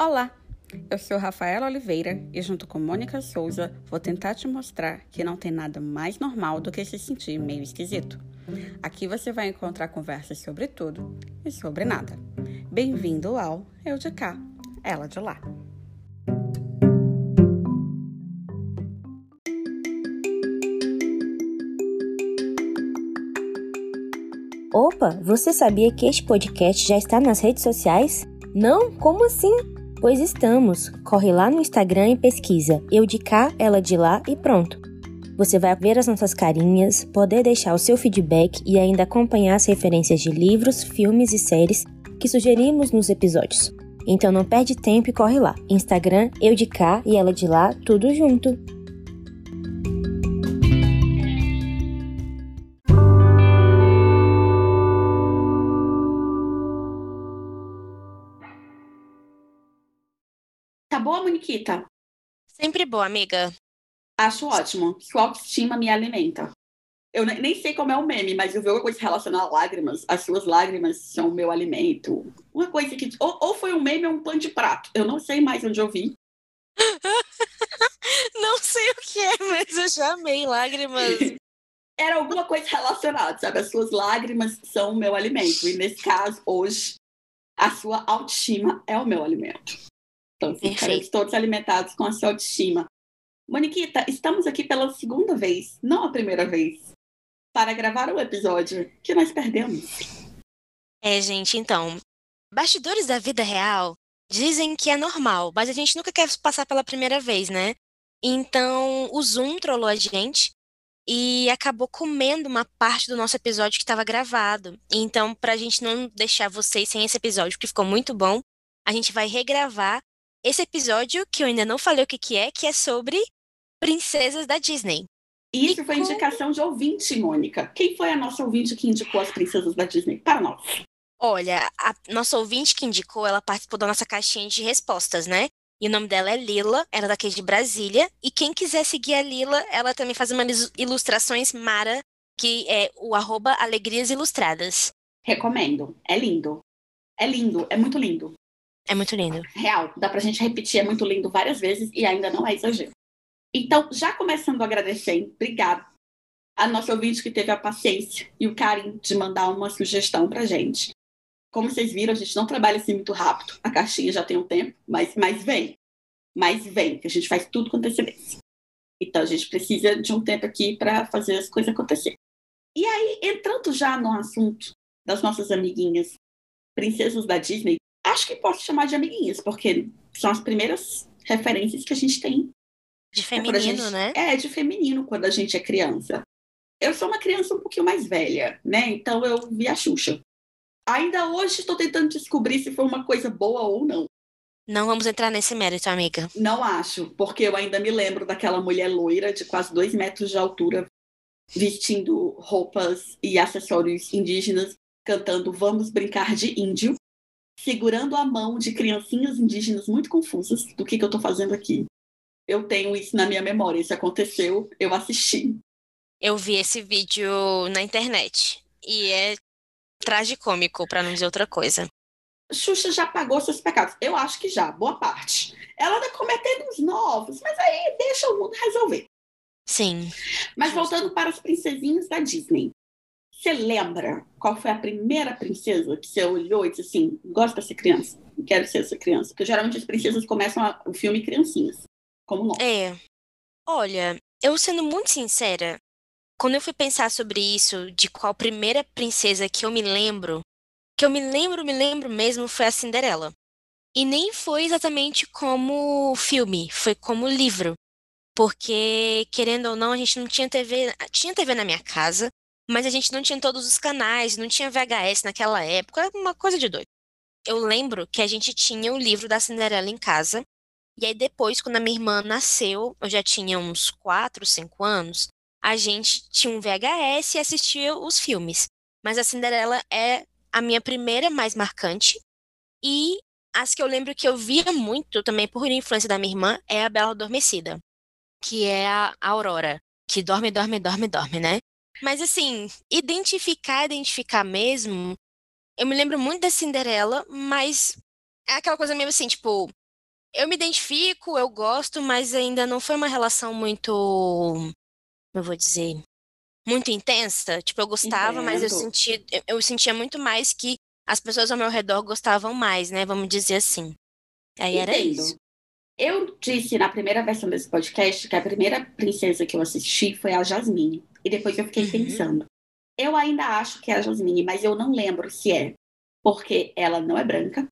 Olá, eu sou Rafaela Oliveira e, junto com Mônica Souza, vou tentar te mostrar que não tem nada mais normal do que se sentir meio esquisito. Aqui você vai encontrar conversas sobre tudo e sobre nada. Bem-vindo ao Eu de Cá, Ela de Lá. Opa, você sabia que este podcast já está nas redes sociais? Não? Como assim? Pois estamos. Corre lá no Instagram e pesquisa Eu de cá, ela de lá e pronto. Você vai ver as nossas carinhas, poder deixar o seu feedback e ainda acompanhar as referências de livros, filmes e séries que sugerimos nos episódios. Então não perde tempo e corre lá. Instagram, eu de cá e ela de lá, tudo junto. Tá boa, Moniquita? Sempre boa, amiga. Acho ótimo. Sua autoestima me alimenta. Eu nem sei como é o meme, mas eu vi alguma coisa relacionada a lágrimas. As suas lágrimas são o meu alimento. Uma coisa que. Ou, ou foi um meme ou um pano de prato. Eu não sei mais onde eu vi. não sei o que é, mas eu já amei lágrimas. Era alguma coisa relacionada, sabe? As suas lágrimas são o meu alimento. E nesse caso, hoje, a sua autoestima é o meu alimento. Então, ficaremos todos alimentados com a sua autoestima. Moniquita, estamos aqui pela segunda vez, não a primeira vez, para gravar o episódio que nós perdemos. É, gente, então, bastidores da vida real dizem que é normal, mas a gente nunca quer passar pela primeira vez, né? Então, o Zoom trollou a gente e acabou comendo uma parte do nosso episódio que estava gravado. Então, para a gente não deixar vocês sem esse episódio, que ficou muito bom, a gente vai regravar esse episódio, que eu ainda não falei o que, que é, que é sobre princesas da Disney. Isso e foi indicação de ouvinte, Mônica. Quem foi a nossa ouvinte que indicou as princesas da Disney para nós? Olha, a nossa ouvinte que indicou, ela participou da nossa caixinha de respostas, né? E o nome dela é Lila, ela é daqui de Brasília. E quem quiser seguir a Lila, ela também faz umas ilustrações Mara, que é o arroba Alegrias Ilustradas. Recomendo. É lindo. É lindo, é muito lindo. É muito lindo. Real, dá pra gente repetir, é muito lindo várias vezes e ainda não é exagero. Então, já começando a agradecer, obrigado a nossa ouvinte que teve a paciência e o carinho de mandar uma sugestão pra gente. Como vocês viram, a gente não trabalha assim muito rápido. A caixinha já tem um tempo, mas, mas vem. Mas vem, que a gente faz tudo com antecedência. Então, a gente precisa de um tempo aqui para fazer as coisas acontecer. E aí, entrando já no assunto das nossas amiguinhas princesas da Disney, acho que posso chamar de amiguinhas, porque são as primeiras referências que a gente tem. De feminino, gente, né? É, de feminino quando a gente é criança. Eu sou uma criança um pouquinho mais velha, né? Então eu vi a Xuxa. Ainda hoje estou tentando descobrir se foi uma coisa boa ou não. Não vamos entrar nesse mérito, amiga. Não acho, porque eu ainda me lembro daquela mulher loira de quase dois metros de altura, vestindo roupas e acessórios indígenas, cantando Vamos Brincar de Índio segurando a mão de criancinhas indígenas muito confusas do que, que eu estou fazendo aqui. Eu tenho isso na minha memória. Isso aconteceu, eu assisti. Eu vi esse vídeo na internet. E é tragicômico, para não dizer outra coisa. Xuxa já pagou seus pecados. Eu acho que já, boa parte. Ela anda cometendo uns novos, mas aí deixa o mundo resolver. Sim. Mas voltando para as princesinhas da Disney. Você lembra qual foi a primeira princesa que você olhou e disse assim: gosto de ser criança, quero ser essa criança? Porque geralmente as princesas começam o filme criancinhas, como nós. É. Olha, eu sendo muito sincera, quando eu fui pensar sobre isso, de qual primeira princesa que eu me lembro, que eu me lembro, me lembro mesmo, foi a Cinderela. E nem foi exatamente como filme, foi como livro. Porque, querendo ou não, a gente não tinha TV. Tinha TV na minha casa, mas a gente não tinha todos os canais, não tinha VHS naquela época, era uma coisa de doido. Eu lembro que a gente tinha o livro da Cinderela em casa, e aí depois, quando a minha irmã nasceu, eu já tinha uns 4, 5 anos, a gente tinha um VHS e assistia os filmes. Mas a Cinderela é a minha primeira mais marcante, e as que eu lembro que eu via muito, também por influência da minha irmã, é a Bela Adormecida, que é a Aurora, que dorme, dorme, dorme, dorme, né? Mas assim, identificar, identificar mesmo. Eu me lembro muito da Cinderela, mas é aquela coisa meio assim, tipo, eu me identifico, eu gosto, mas ainda não foi uma relação muito, eu vou dizer, muito intensa. Tipo, eu gostava, mas eu sentia, eu sentia muito mais que as pessoas ao meu redor gostavam mais, né? Vamos dizer assim. Aí Entendo. era isso. Eu disse na primeira versão desse podcast que a primeira princesa que eu assisti foi a Jasmine. E depois eu fiquei uhum. pensando. Eu ainda acho que é a Jasmine, mas eu não lembro se é. Porque ela não é branca.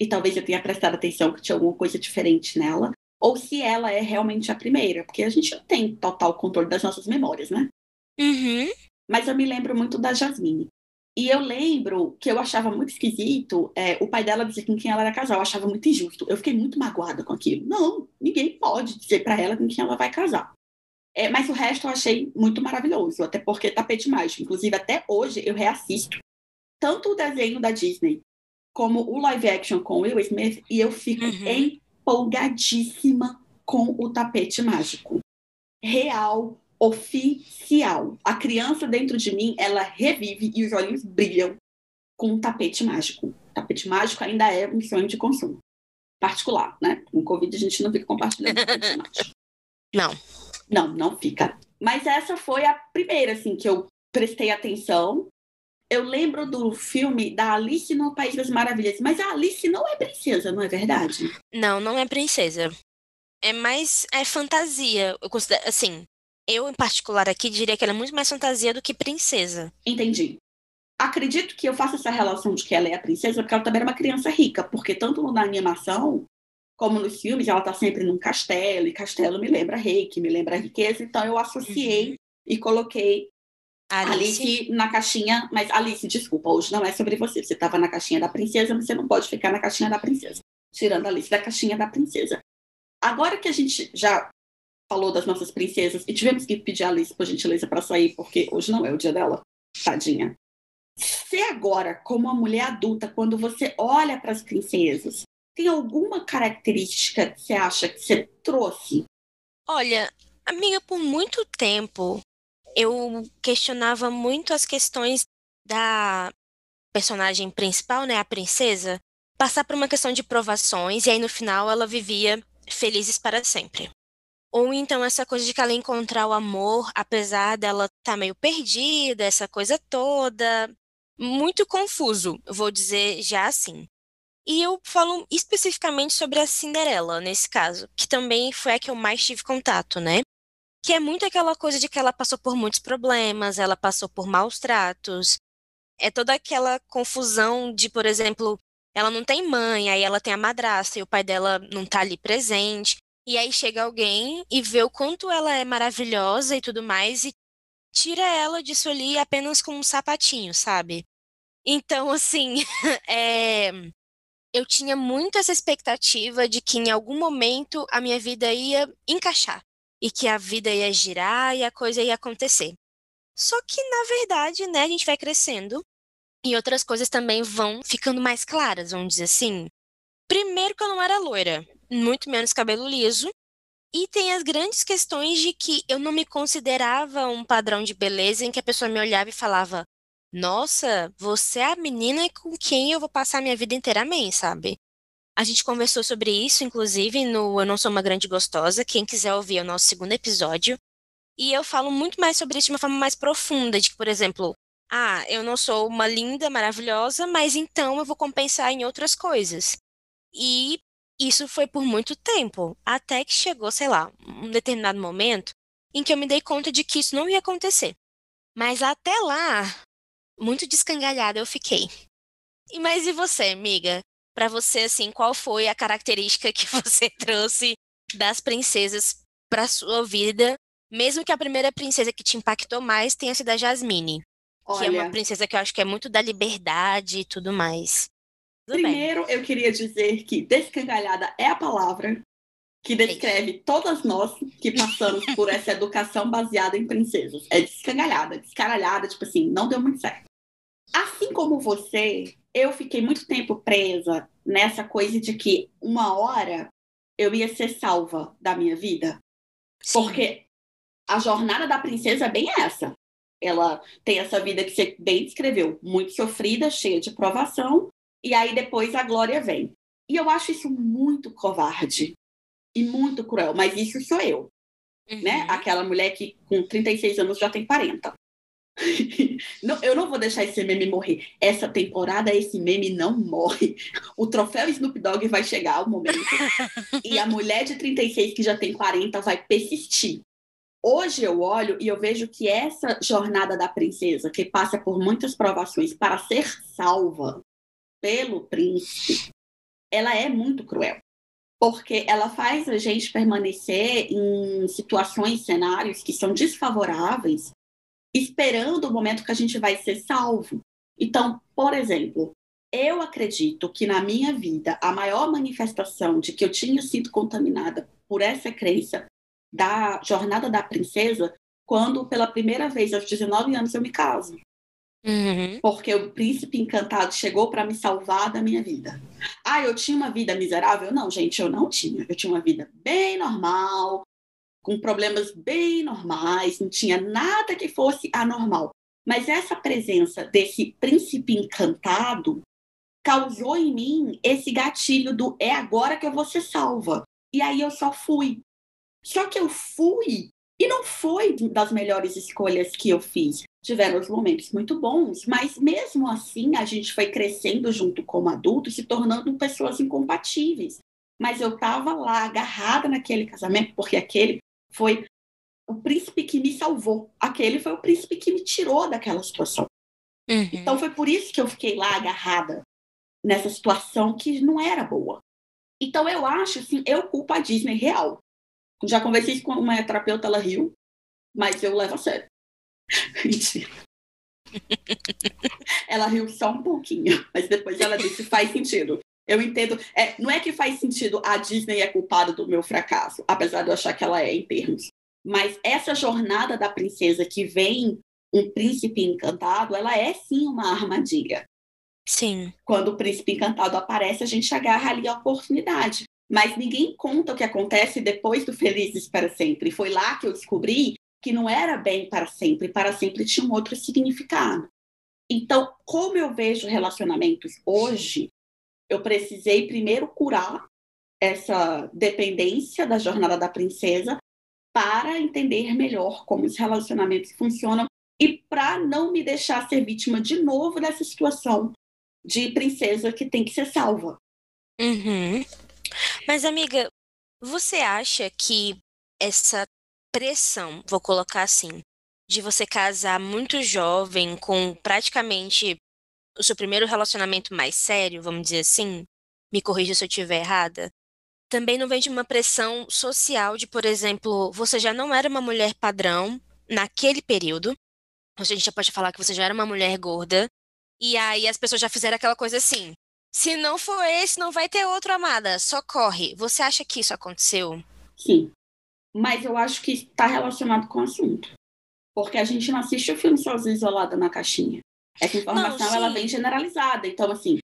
E talvez eu tenha prestado atenção que tinha alguma coisa diferente nela. Ou se ela é realmente a primeira. Porque a gente não tem total controle das nossas memórias, né? Uhum. Mas eu me lembro muito da Jasmine. E eu lembro que eu achava muito esquisito é, o pai dela dizer com quem ela era casar. Eu achava muito injusto. Eu fiquei muito magoada com aquilo. Não, ninguém pode dizer para ela com quem ela vai casar. É, mas o resto eu achei muito maravilhoso, até porque tapete mágico. Inclusive, até hoje eu reassisto tanto o desenho da Disney como o live action com Will Smith e eu fico uhum. empolgadíssima com o tapete mágico. Real, oficial. A criança dentro de mim, ela revive e os olhos brilham com um tapete mágico. O tapete mágico ainda é um sonho de consumo particular, né? Com Covid a gente não fica compartilhando tapete mágico. Não. Não, não fica. Mas essa foi a primeira, assim, que eu prestei atenção. Eu lembro do filme da Alice no País das Maravilhas, mas a Alice não é princesa, não é verdade? Não, não é princesa. É mais é fantasia. Eu considero, assim, eu, em particular, aqui diria que ela é muito mais fantasia do que princesa. Entendi. Acredito que eu faço essa relação de que ela é a princesa porque ela também era uma criança rica, porque tanto na animação como nos filmes ela está sempre num castelo, e castelo me lembra rei, que me lembra riqueza, então eu associei uhum. e coloquei Alice. Alice. na caixinha, mas Alice, desculpa, hoje não é sobre você. Você estava na caixinha da princesa, mas você não pode ficar na caixinha da princesa. Tirando a Alice da caixinha da princesa. Agora que a gente já falou das nossas princesas e tivemos que pedir a Alice, por gentileza, para sair, porque hoje não é o dia dela, tadinha. Se agora, como uma mulher adulta, quando você olha para as princesas, tem alguma característica que você acha que você trouxe? Olha, amiga, por muito tempo eu questionava muito as questões da personagem principal, né, a princesa, passar por uma questão de provações e aí no final ela vivia felizes para sempre. Ou então essa coisa de que ela encontrar o amor, apesar dela estar tá meio perdida, essa coisa toda. Muito confuso, vou dizer já assim. E eu falo especificamente sobre a Cinderela, nesse caso, que também foi a que eu mais tive contato, né? Que é muito aquela coisa de que ela passou por muitos problemas, ela passou por maus tratos. É toda aquela confusão de, por exemplo, ela não tem mãe, aí ela tem a madrasta e o pai dela não tá ali presente. E aí chega alguém e vê o quanto ela é maravilhosa e tudo mais e tira ela disso ali apenas com um sapatinho, sabe? Então, assim, é... eu tinha muito essa expectativa de que em algum momento a minha vida ia encaixar e que a vida ia girar e a coisa ia acontecer. Só que, na verdade, né, a gente vai crescendo e outras coisas também vão ficando mais claras, vamos dizer assim. Primeiro que eu não era loira muito menos cabelo liso. E tem as grandes questões de que eu não me considerava um padrão de beleza em que a pessoa me olhava e falava: Nossa, você é a menina com quem eu vou passar minha vida inteiramente, sabe? A gente conversou sobre isso, inclusive, no Eu Não Sou Uma Grande Gostosa. Quem quiser ouvir é o nosso segundo episódio. E eu falo muito mais sobre isso de uma forma mais profunda, de que, por exemplo, ah, eu não sou uma linda, maravilhosa, mas então eu vou compensar em outras coisas. E isso foi por muito tempo, até que chegou, sei lá, um determinado momento em que eu me dei conta de que isso não ia acontecer. Mas até lá, muito descangalhada eu fiquei. E mas e você, amiga? Para você assim, qual foi a característica que você trouxe das princesas para sua vida, mesmo que a primeira princesa que te impactou mais tenha sido a Jasmine, Olha, que é uma princesa que eu acho que é muito da liberdade e tudo mais. Tudo Primeiro, bem. eu queria dizer que descangalhada é a palavra que descreve todas nós que passamos por essa educação baseada em princesas. É descangalhada, descaralhada, tipo assim, não deu muito certo. Assim como você, eu fiquei muito tempo presa nessa coisa de que uma hora eu ia ser salva da minha vida. Sim. Porque a jornada da princesa é bem essa. Ela tem essa vida que você bem descreveu, muito sofrida, cheia de provação, e aí depois a glória vem. E eu acho isso muito covarde e muito cruel, mas isso sou eu. Né? Uhum. Né? Aquela mulher que com 36 anos já tem 40. não, eu não vou deixar esse meme morrer. Essa temporada, esse meme não morre. O troféu Snoop Dogg vai chegar ao momento. e a mulher de 36 que já tem 40 vai persistir. Hoje eu olho e eu vejo que essa jornada da princesa, que passa por muitas provações para ser salva pelo príncipe, ela é muito cruel. Porque ela faz a gente permanecer em situações, cenários que são desfavoráveis esperando o momento que a gente vai ser salvo. Então, por exemplo, eu acredito que na minha vida a maior manifestação de que eu tinha sido contaminada por essa crença da jornada da princesa quando pela primeira vez aos 19 anos eu me caso. Uhum. Porque o príncipe encantado chegou para me salvar da minha vida. Ah, eu tinha uma vida miserável? Não, gente, eu não tinha. Eu tinha uma vida bem normal, com problemas bem normais, não tinha nada que fosse anormal. Mas essa presença desse príncipe encantado causou em mim esse gatilho do é agora que eu vou ser salva. E aí eu só fui. Só que eu fui e não foi das melhores escolhas que eu fiz. Tiveram os momentos muito bons, mas mesmo assim a gente foi crescendo junto como adulto, se tornando pessoas incompatíveis. Mas eu estava lá agarrada naquele casamento, porque aquele foi o príncipe que me salvou. Aquele foi o príncipe que me tirou daquela situação. Uhum. Então foi por isso que eu fiquei lá agarrada nessa situação que não era boa. Então eu acho, assim, eu culpo a Disney real. Já conversei com uma terapeuta, ela riu, mas eu levo a sério. Mentira. ela riu só um pouquinho, mas depois ela disse faz sentido. Eu entendo. É, não é que faz sentido a Disney é culpada do meu fracasso, apesar de eu achar que ela é em termos. Mas essa jornada da princesa que vem um príncipe encantado, ela é sim uma armadilha. Sim. Quando o príncipe encantado aparece, a gente agarra ali a oportunidade. Mas ninguém conta o que acontece depois do Felizes para Sempre. Foi lá que eu descobri que não era bem para sempre. Para sempre tinha um outro significado. Então, como eu vejo relacionamentos hoje, eu precisei primeiro curar essa dependência da jornada da princesa para entender melhor como os relacionamentos funcionam e para não me deixar ser vítima de novo dessa situação de princesa que tem que ser salva. Uhum. Mas, amiga, você acha que essa pressão, vou colocar assim, de você casar muito jovem, com praticamente o seu primeiro relacionamento mais sério, vamos dizer assim, me corrija se eu estiver errada, também não vem de uma pressão social de, por exemplo, você já não era uma mulher padrão naquele período, a gente já pode falar que você já era uma mulher gorda, e aí as pessoas já fizeram aquela coisa assim, se não for esse, não vai ter outro, amada, só corre. Você acha que isso aconteceu? Sim, mas eu acho que está relacionado com o assunto. Porque a gente não assiste o filme sozinho isolada na caixinha. Essa informação não, ela vem generalizada. Então, assim.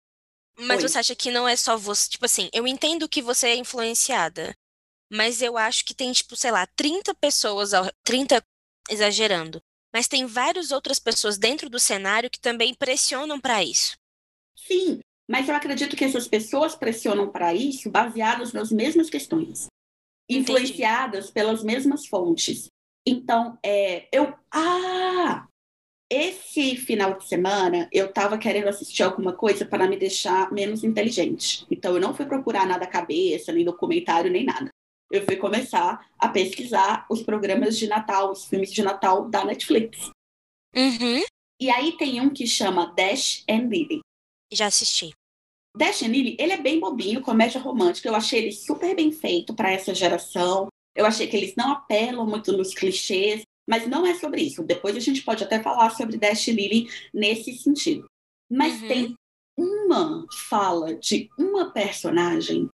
Mas você acha que não é só você? Tipo assim, eu entendo que você é influenciada. Mas eu acho que tem, tipo, sei lá, 30 pessoas, 30 exagerando. Mas tem várias outras pessoas dentro do cenário que também pressionam para isso. Sim, mas eu acredito que essas pessoas pressionam para isso baseadas nas mesmas questões, Entendi. influenciadas pelas mesmas fontes. Então, é, eu. Ah! Esse final de semana eu estava querendo assistir alguma coisa para me deixar menos inteligente. Então eu não fui procurar nada cabeça, nem documentário, nem nada. Eu fui começar a pesquisar os programas de Natal, os filmes de Natal da Netflix. Uhum. E aí tem um que chama Dash and Lily. Já assisti. Dash and Lily, ele é bem bobinho, comédia romântica. Eu achei ele super bem feito para essa geração. Eu achei que eles não apelam muito nos clichês. Mas não é sobre isso. Depois a gente pode até falar sobre Dash Lily nesse sentido. Mas uhum. tem uma fala de uma personagem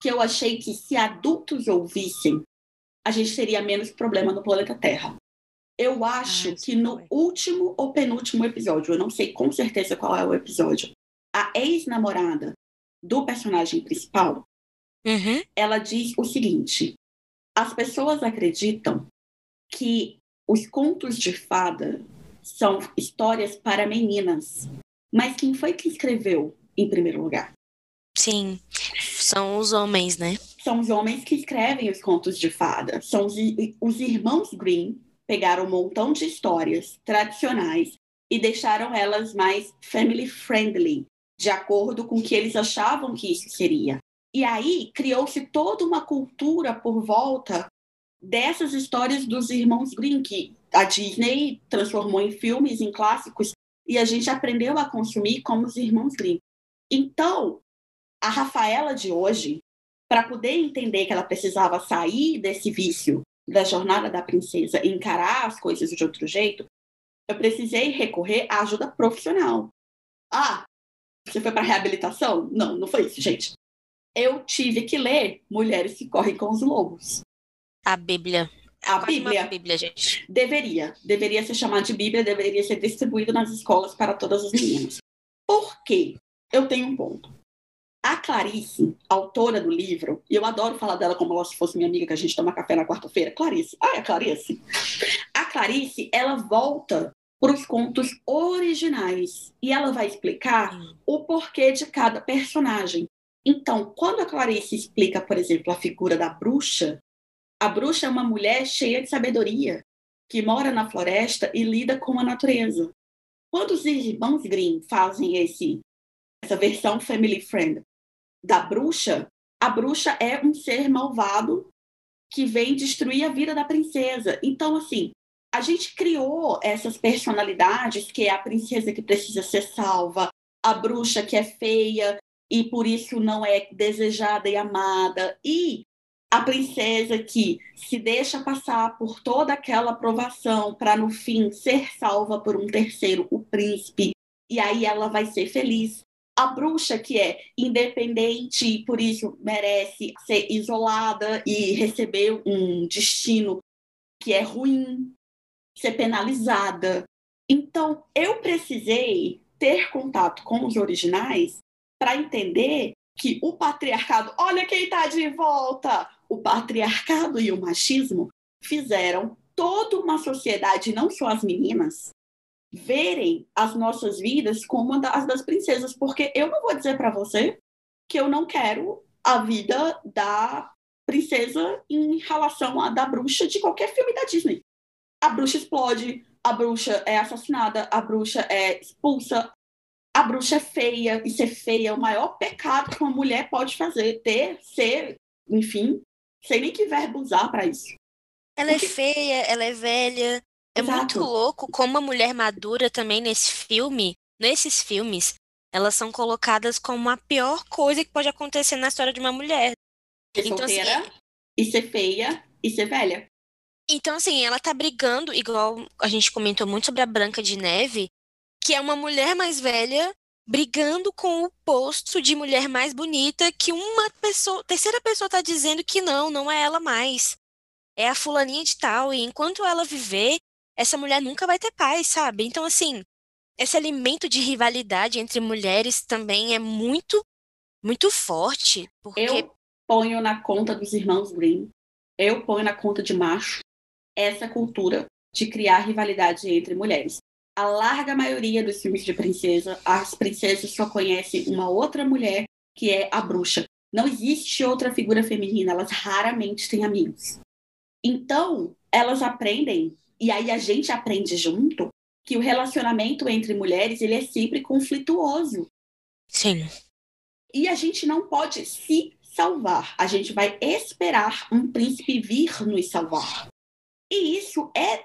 que eu achei que se adultos ouvissem, a gente teria menos problema no planeta Terra. Eu acho ah, que no último ou penúltimo episódio, eu não sei com certeza qual é o episódio, a ex-namorada do personagem principal, uhum. ela diz o seguinte: as pessoas acreditam que os contos de fada são histórias para meninas. Mas quem foi que escreveu em primeiro lugar? Sim. São os homens, né? São os homens que escrevem os contos de fada. São os, os irmãos Green pegaram um montão de histórias tradicionais e deixaram elas mais family friendly, de acordo com o que eles achavam que isso seria. E aí criou-se toda uma cultura por volta dessas histórias dos irmãos Green, que a Disney transformou em filmes, em clássicos, e a gente aprendeu a consumir como os irmãos Green. Então, a Rafaela de hoje, para poder entender que ela precisava sair desse vício da jornada da princesa e encarar as coisas de outro jeito, eu precisei recorrer à ajuda profissional. Ah, você foi para reabilitação? Não, não foi isso, gente. Eu tive que ler Mulheres que Correm com os Lobos. A Bíblia. A Bíblia. Bíblia, gente. Deveria. Deveria ser chamada de Bíblia, deveria ser distribuído nas escolas para todas as meninas. Por quê? Eu tenho um ponto. A Clarice, autora do livro, e eu adoro falar dela como ela se fosse minha amiga que a gente toma café na quarta-feira. Clarice. Ah, é a Clarice. A Clarice, ela volta para os contos originais e ela vai explicar o porquê de cada personagem. Então, quando a Clarice explica, por exemplo, a figura da bruxa, a bruxa é uma mulher cheia de sabedoria, que mora na floresta e lida com a natureza. Quando os irmãos Grimm fazem esse, essa versão family friend da bruxa, a bruxa é um ser malvado que vem destruir a vida da princesa. Então, assim, a gente criou essas personalidades, que é a princesa que precisa ser salva, a bruxa que é feia e por isso não é desejada e amada, e a princesa que se deixa passar por toda aquela aprovação para no fim ser salva por um terceiro, o príncipe, e aí ela vai ser feliz. A bruxa que é independente e por isso merece ser isolada e receber um destino que é ruim, ser penalizada. Então, eu precisei ter contato com os originais para entender que o patriarcado, olha quem está de volta, o patriarcado e o machismo fizeram toda uma sociedade, não só as meninas, verem as nossas vidas como as das princesas, porque eu não vou dizer para você que eu não quero a vida da princesa em relação à da bruxa de qualquer filme da Disney. A bruxa explode, a bruxa é assassinada, a bruxa é expulsa, a bruxa é feia, e ser feia é o maior pecado que uma mulher pode fazer, ter, ser, enfim, sei nem que verbo usar para isso. Ela é Porque... é feia, ela é velha. É Exato. muito louco como a mulher madura também nesse filme, nesses filmes, elas são colocadas como a pior coisa que pode acontecer na história de uma mulher. Ser então, assim, solteira, assim, e ser feia, e ser velha. Então, assim, ela tá brigando, igual a gente comentou muito sobre a Branca de Neve, que é uma mulher mais velha brigando com o posto de mulher mais bonita que uma pessoa, terceira pessoa está dizendo que não, não é ela mais. É a fulaninha de tal, e enquanto ela viver, essa mulher nunca vai ter paz, sabe? Então, assim, esse elemento de rivalidade entre mulheres também é muito, muito forte. Porque... Eu ponho na conta dos irmãos Green, eu ponho na conta de macho, essa cultura de criar rivalidade entre mulheres a larga maioria dos filmes de princesa, as princesas só conhecem uma outra mulher, que é a bruxa. Não existe outra figura feminina, elas raramente têm amigos. Então, elas aprendem, e aí a gente aprende junto, que o relacionamento entre mulheres ele é sempre conflituoso. Sim. E a gente não pode se salvar. A gente vai esperar um príncipe vir nos salvar. E isso é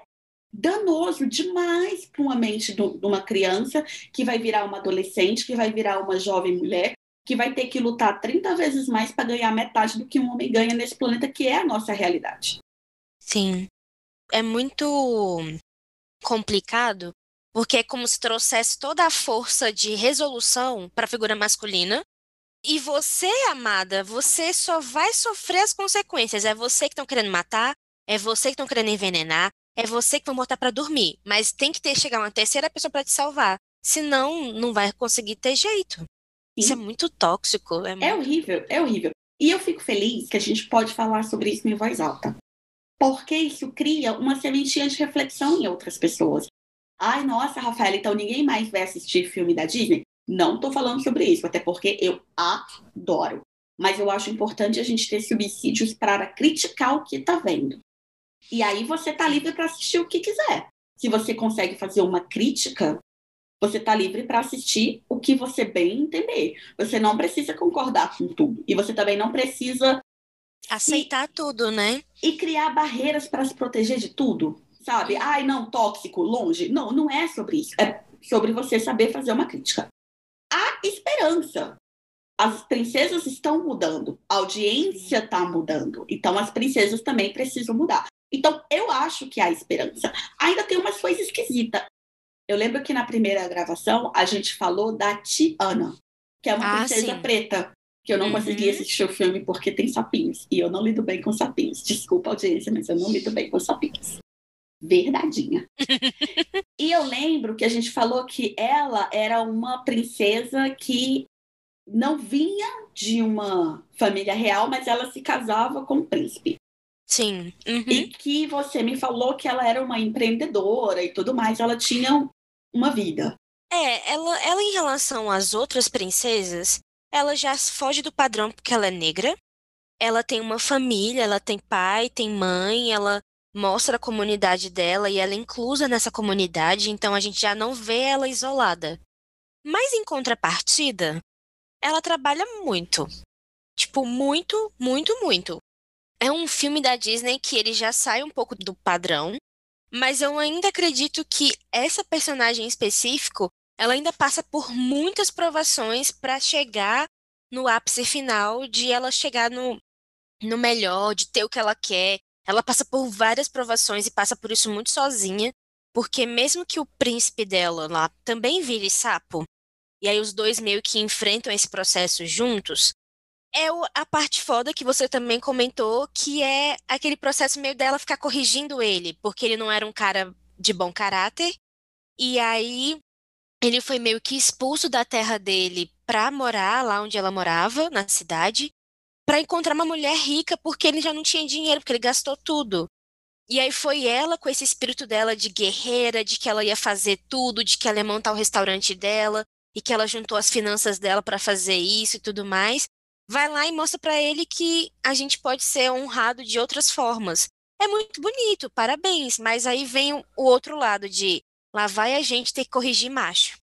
danoso demais para uma mente de uma criança que vai virar uma adolescente, que vai virar uma jovem mulher, que vai ter que lutar 30 vezes mais para ganhar metade do que um homem ganha nesse planeta, que é a nossa realidade. Sim. É muito complicado, porque é como se trouxesse toda a força de resolução para a figura masculina. E você, amada, você só vai sofrer as consequências. É você que estão querendo matar, é você que estão querendo envenenar, é você que vai botar para dormir, mas tem que ter chegar uma terceira pessoa para te salvar, senão não vai conseguir ter jeito. Sim. Isso é muito tóxico. É, muito... é horrível, é horrível. E eu fico feliz que a gente pode falar sobre isso em voz alta, porque isso cria uma sementinha de reflexão em outras pessoas. Ai, nossa, Rafaela, então ninguém mais vai assistir filme da Disney? Não estou falando sobre isso, até porque eu adoro. Mas eu acho importante a gente ter subsídios para criticar o que está vendo. E aí você está livre para assistir o que quiser. Se você consegue fazer uma crítica, você está livre para assistir o que você bem entender. Você não precisa concordar com tudo. E você também não precisa. Aceitar e, tudo, né? E criar barreiras para se proteger de tudo. Sabe? Ai, não, tóxico, longe. Não, não é sobre isso. É sobre você saber fazer uma crítica. Há esperança. As princesas estão mudando, a audiência está mudando. Então, as princesas também precisam mudar. Então, eu acho que há esperança. Ainda tem umas coisas esquisitas. Eu lembro que na primeira gravação a gente falou da Tiana, que é uma ah, princesa sim. preta, que eu não uhum. consegui assistir o filme porque tem sapinhos. E eu não lido bem com sapinhos. Desculpa, audiência, mas eu não lido bem com sapinhos. Verdadinha. e eu lembro que a gente falou que ela era uma princesa que não vinha de uma família real, mas ela se casava com um príncipe. Sim. Uhum. E que você me falou que ela era uma empreendedora e tudo mais. Ela tinha uma vida. É, ela, ela em relação às outras princesas, ela já foge do padrão porque ela é negra. Ela tem uma família, ela tem pai, tem mãe, ela mostra a comunidade dela e ela é inclusa nessa comunidade, então a gente já não vê ela isolada. Mas em contrapartida, ela trabalha muito. Tipo, muito, muito, muito. É um filme da Disney que ele já sai um pouco do padrão, mas eu ainda acredito que essa personagem em específico, ela ainda passa por muitas provações para chegar no ápice final de ela chegar no, no melhor, de ter o que ela quer. Ela passa por várias provações e passa por isso muito sozinha, porque mesmo que o príncipe dela lá também vire sapo, e aí os dois meio que enfrentam esse processo juntos, é a parte foda que você também comentou, que é aquele processo meio dela ficar corrigindo ele, porque ele não era um cara de bom caráter. E aí ele foi meio que expulso da terra dele pra morar lá onde ela morava, na cidade, para encontrar uma mulher rica, porque ele já não tinha dinheiro, porque ele gastou tudo. E aí foi ela com esse espírito dela de guerreira, de que ela ia fazer tudo, de que ela ia montar o restaurante dela e que ela juntou as finanças dela para fazer isso e tudo mais vai lá e mostra para ele que a gente pode ser honrado de outras formas. É muito bonito, parabéns, mas aí vem o outro lado de lá vai a gente ter que corrigir macho.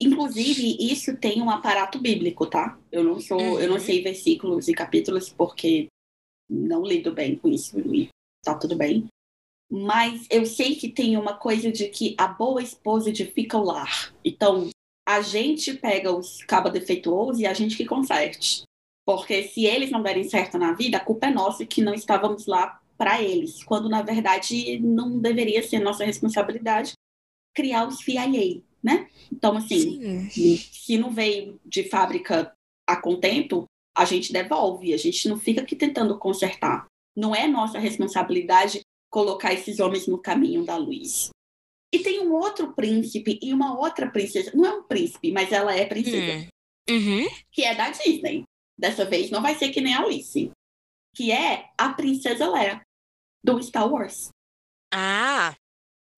Inclusive, isso tem um aparato bíblico, tá? Eu não sou, uhum. eu não uhum. sei versículos e capítulos porque não lido bem com isso e tá tudo bem. Mas eu sei que tem uma coisa de que a boa esposa edifica o lar. Então, a gente pega os cabos defeituosos e a gente que conserte. Porque se eles não derem certo na vida, a culpa é nossa que não estávamos lá para eles, quando na verdade não deveria ser nossa responsabilidade criar os FIA, né? Então, assim, Sim. se não veio de fábrica a contento, a gente devolve, a gente não fica aqui tentando consertar. Não é nossa responsabilidade colocar esses homens no caminho da luz. E tem um outro príncipe e uma outra princesa. Não é um príncipe, mas ela é princesa. Hum. Uhum. Que é da Disney. Dessa vez não vai ser que nem a Alice, que é a Princesa Leia do Star Wars. Ah!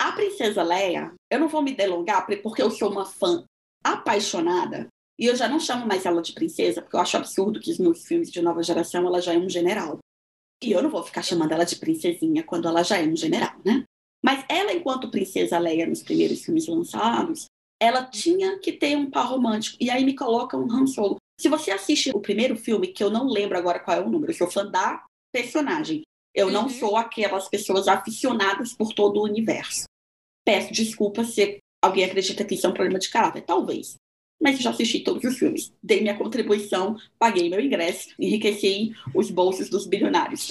A Princesa Leia, eu não vou me delongar porque eu sou uma fã apaixonada e eu já não chamo mais ela de princesa, porque eu acho absurdo que nos filmes de nova geração ela já é um general. E eu não vou ficar chamando ela de princesinha quando ela já é um general, né? Mas ela, enquanto princesa Leia nos primeiros filmes lançados, ela tinha que ter um par romântico. E aí me coloca um Han Solo. Se você assiste o primeiro filme, que eu não lembro agora qual é o número, eu sou fã da personagem. Eu uhum. não sou aquelas pessoas aficionadas por todo o universo. Peço desculpa se alguém acredita que isso é um problema de caráter. Talvez. Mas eu já assisti todos os filmes. Dei minha contribuição, paguei meu ingresso, enriqueci os bolsos dos bilionários.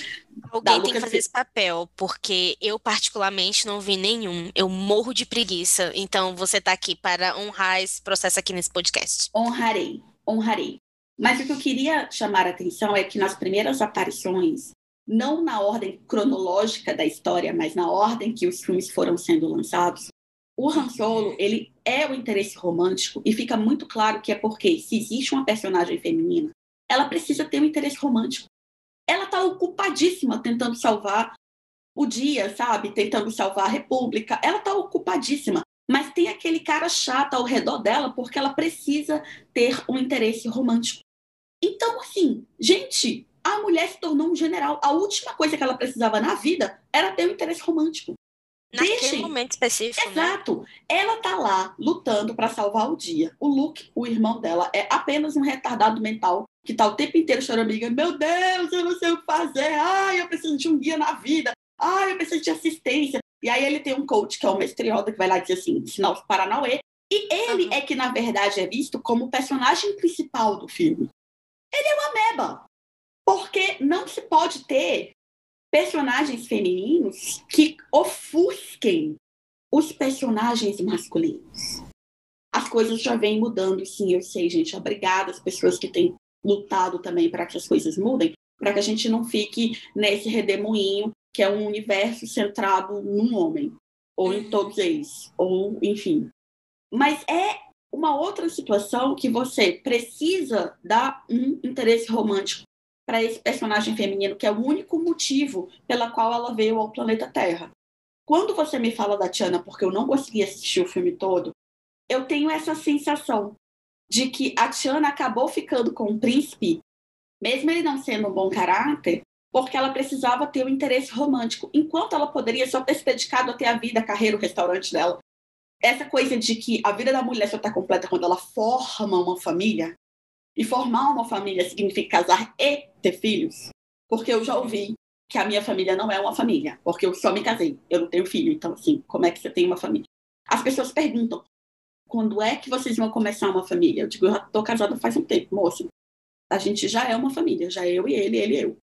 Alguém tem que fazer esse papel, porque eu particularmente não vi nenhum. Eu morro de preguiça. Então você está aqui para honrar esse processo aqui nesse podcast. Honrarei honrarei. Mas o que eu queria chamar a atenção é que nas primeiras aparições, não na ordem cronológica da história, mas na ordem que os filmes foram sendo lançados, o Han Solo, ele é o interesse romântico e fica muito claro que é porque se existe uma personagem feminina, ela precisa ter um interesse romântico. Ela está ocupadíssima tentando salvar o dia, sabe? Tentando salvar a República. Ela está ocupadíssima mas tem aquele cara chato ao redor dela porque ela precisa ter um interesse romântico. Então, assim, gente, a mulher se tornou um general. A última coisa que ela precisava na vida era ter um interesse romântico. Naquele Deixem. momento específico, né? Exato. Ela tá lá lutando para salvar o dia. O Luke, o irmão dela, é apenas um retardado mental que tá o tempo inteiro chorando, amiga. Meu Deus, eu não sei o que fazer. Ai, eu preciso de um guia na vida. Ai, eu preciso de assistência. E aí ele tem um coach, que é o mestrioda, que vai lá dizer assim, ensinar os Paranauê. E ele Uhum. é que, na verdade, é visto como o personagem principal do filme. Ele é uma ameba. Porque não se pode ter personagens femininos que ofusquem os personagens masculinos. As coisas já vêm mudando, sim, eu sei, gente. Obrigada às pessoas que têm lutado também para que as coisas mudem, para que a gente não fique nesse redemoinho que é um universo centrado num homem, ou em Uhum. todos eles, ou enfim. Mas é uma outra situação que você precisa dar um interesse romântico para esse personagem feminino, que é o único motivo pela qual ela veio ao planeta Terra. Quando você me fala da Tiana, porque eu não consegui assistir o filme todo, eu tenho essa sensação de que a Tiana acabou ficando com o príncipe, mesmo ele não sendo um bom caráter, porque ela precisava ter um interesse romântico, enquanto ela poderia só ter se dedicado a ter a vida, a carreira, o restaurante dela. Essa coisa de que a vida da mulher só está completa quando ela forma uma família, e formar uma família significa casar e ter filhos, porque eu já ouvi que a minha família não é uma família, porque eu só me casei, eu não tenho filho, então assim, como é que você tem uma família? As pessoas perguntam, quando é que vocês vão começar uma família? Eu digo, eu já tô casada faz um tempo, moça. A gente já é uma família, já eu e ele, ele e eu.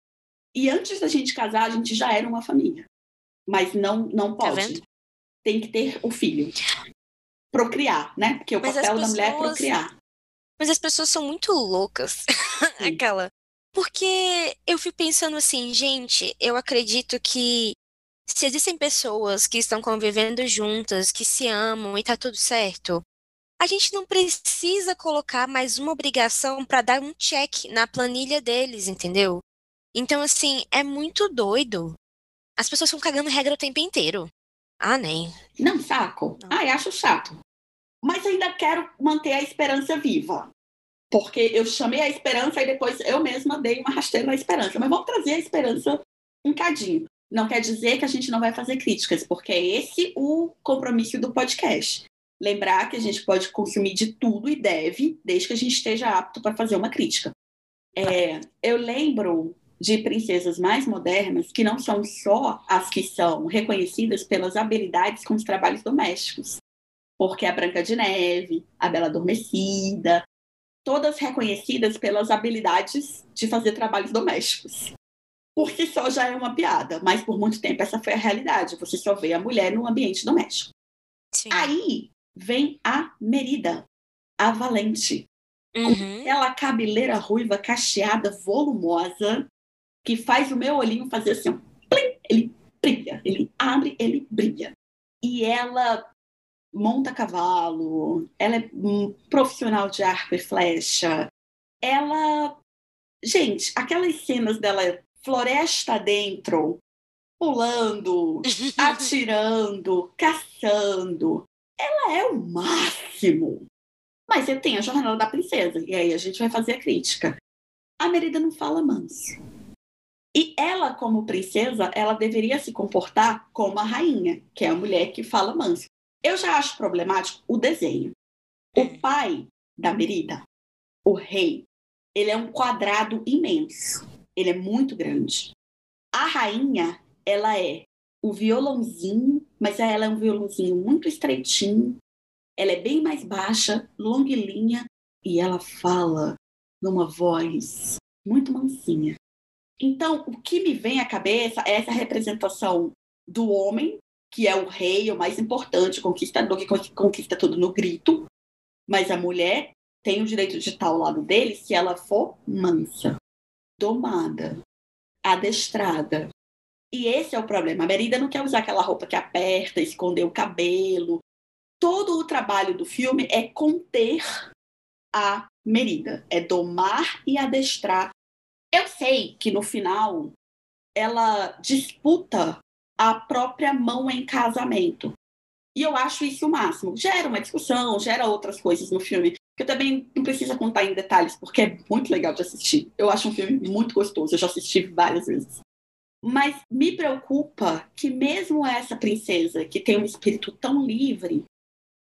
E antes da gente casar, a gente já era uma família. Mas não, não Tá pode. vendo? Tem que ter o filho. Procriar, né? Porque o Mas papel da mulher é pessoas- procriar. Mas as pessoas são muito loucas. Aquela. Porque eu fico pensando assim, gente, eu acredito que se existem pessoas que estão convivendo juntas, que se amam e tá tudo certo, a gente não precisa colocar mais uma obrigação para dar um check na planilha deles, entendeu? Então, assim, é muito doido. As pessoas ficam cagando regra o tempo inteiro. Ah, nem. Não, saco. Não. Ai, acho chato. Mas ainda quero manter a esperança viva. Porque eu chamei a esperança e depois eu mesma dei uma rasteira na esperança. Mas vamos trazer a esperança um cadinho. Não quer dizer que a gente não vai fazer críticas, porque é esse o compromisso do podcast. Lembrar que a gente pode consumir de tudo e deve, desde que a gente esteja apto para fazer uma crítica. É, eu lembro de princesas mais modernas que não são só as que são reconhecidas pelas habilidades com os trabalhos domésticos. Porque a Branca de Neve, a Bela Adormecida, todas reconhecidas pelas habilidades de fazer trabalhos domésticos. Por si só já é uma piada, mas por muito tempo essa foi a realidade. Você só vê a mulher no ambiente doméstico. Sim. Aí vem a Merida, a valente, Uhum. aquela cabeleira ruiva, cacheada, volumosa, que faz o meu olhinho fazer assim, plim, ele brilha, ele abre, ele brilha. E ela monta cavalo, ela é um profissional de arco e flecha. Ela. Gente, aquelas cenas dela floresta dentro, pulando, atirando, caçando. Ela é o máximo. Mas você tem a jornada da princesa, e aí a gente vai fazer a crítica. A Merida não fala manso. E ela, como princesa, ela deveria se comportar como a rainha, que é a mulher que fala manso. Eu já acho problemático o desenho. O Hum. pai da Merida, o rei, ele é um quadrado imenso. Ele é muito grande. A rainha, ela é o violãozinho, mas ela é um violãozinho muito estreitinho. Ela é bem mais baixa, longuilinha, e ela fala numa voz muito mansinha. Então, o que me vem à cabeça é essa representação do homem, que é o rei, o mais importante, o conquistador, que con- conquista tudo no grito, mas a mulher tem o direito de estar ao lado dele se ela for mansa, domada, adestrada. E esse é o problema. A Merida não quer usar aquela roupa que aperta, esconder o cabelo. Todo o trabalho do filme é conter a Merida, é domar e adestrar. Eu sei que no final ela disputa a própria mão em casamento. E eu acho isso o máximo. Gera uma discussão, gera outras coisas no filme. que também não precisa contar em detalhes, porque é muito legal de assistir. Eu acho um filme muito gostoso, eu já assisti várias vezes. Mas me preocupa que mesmo essa princesa, que tem um espírito tão livre,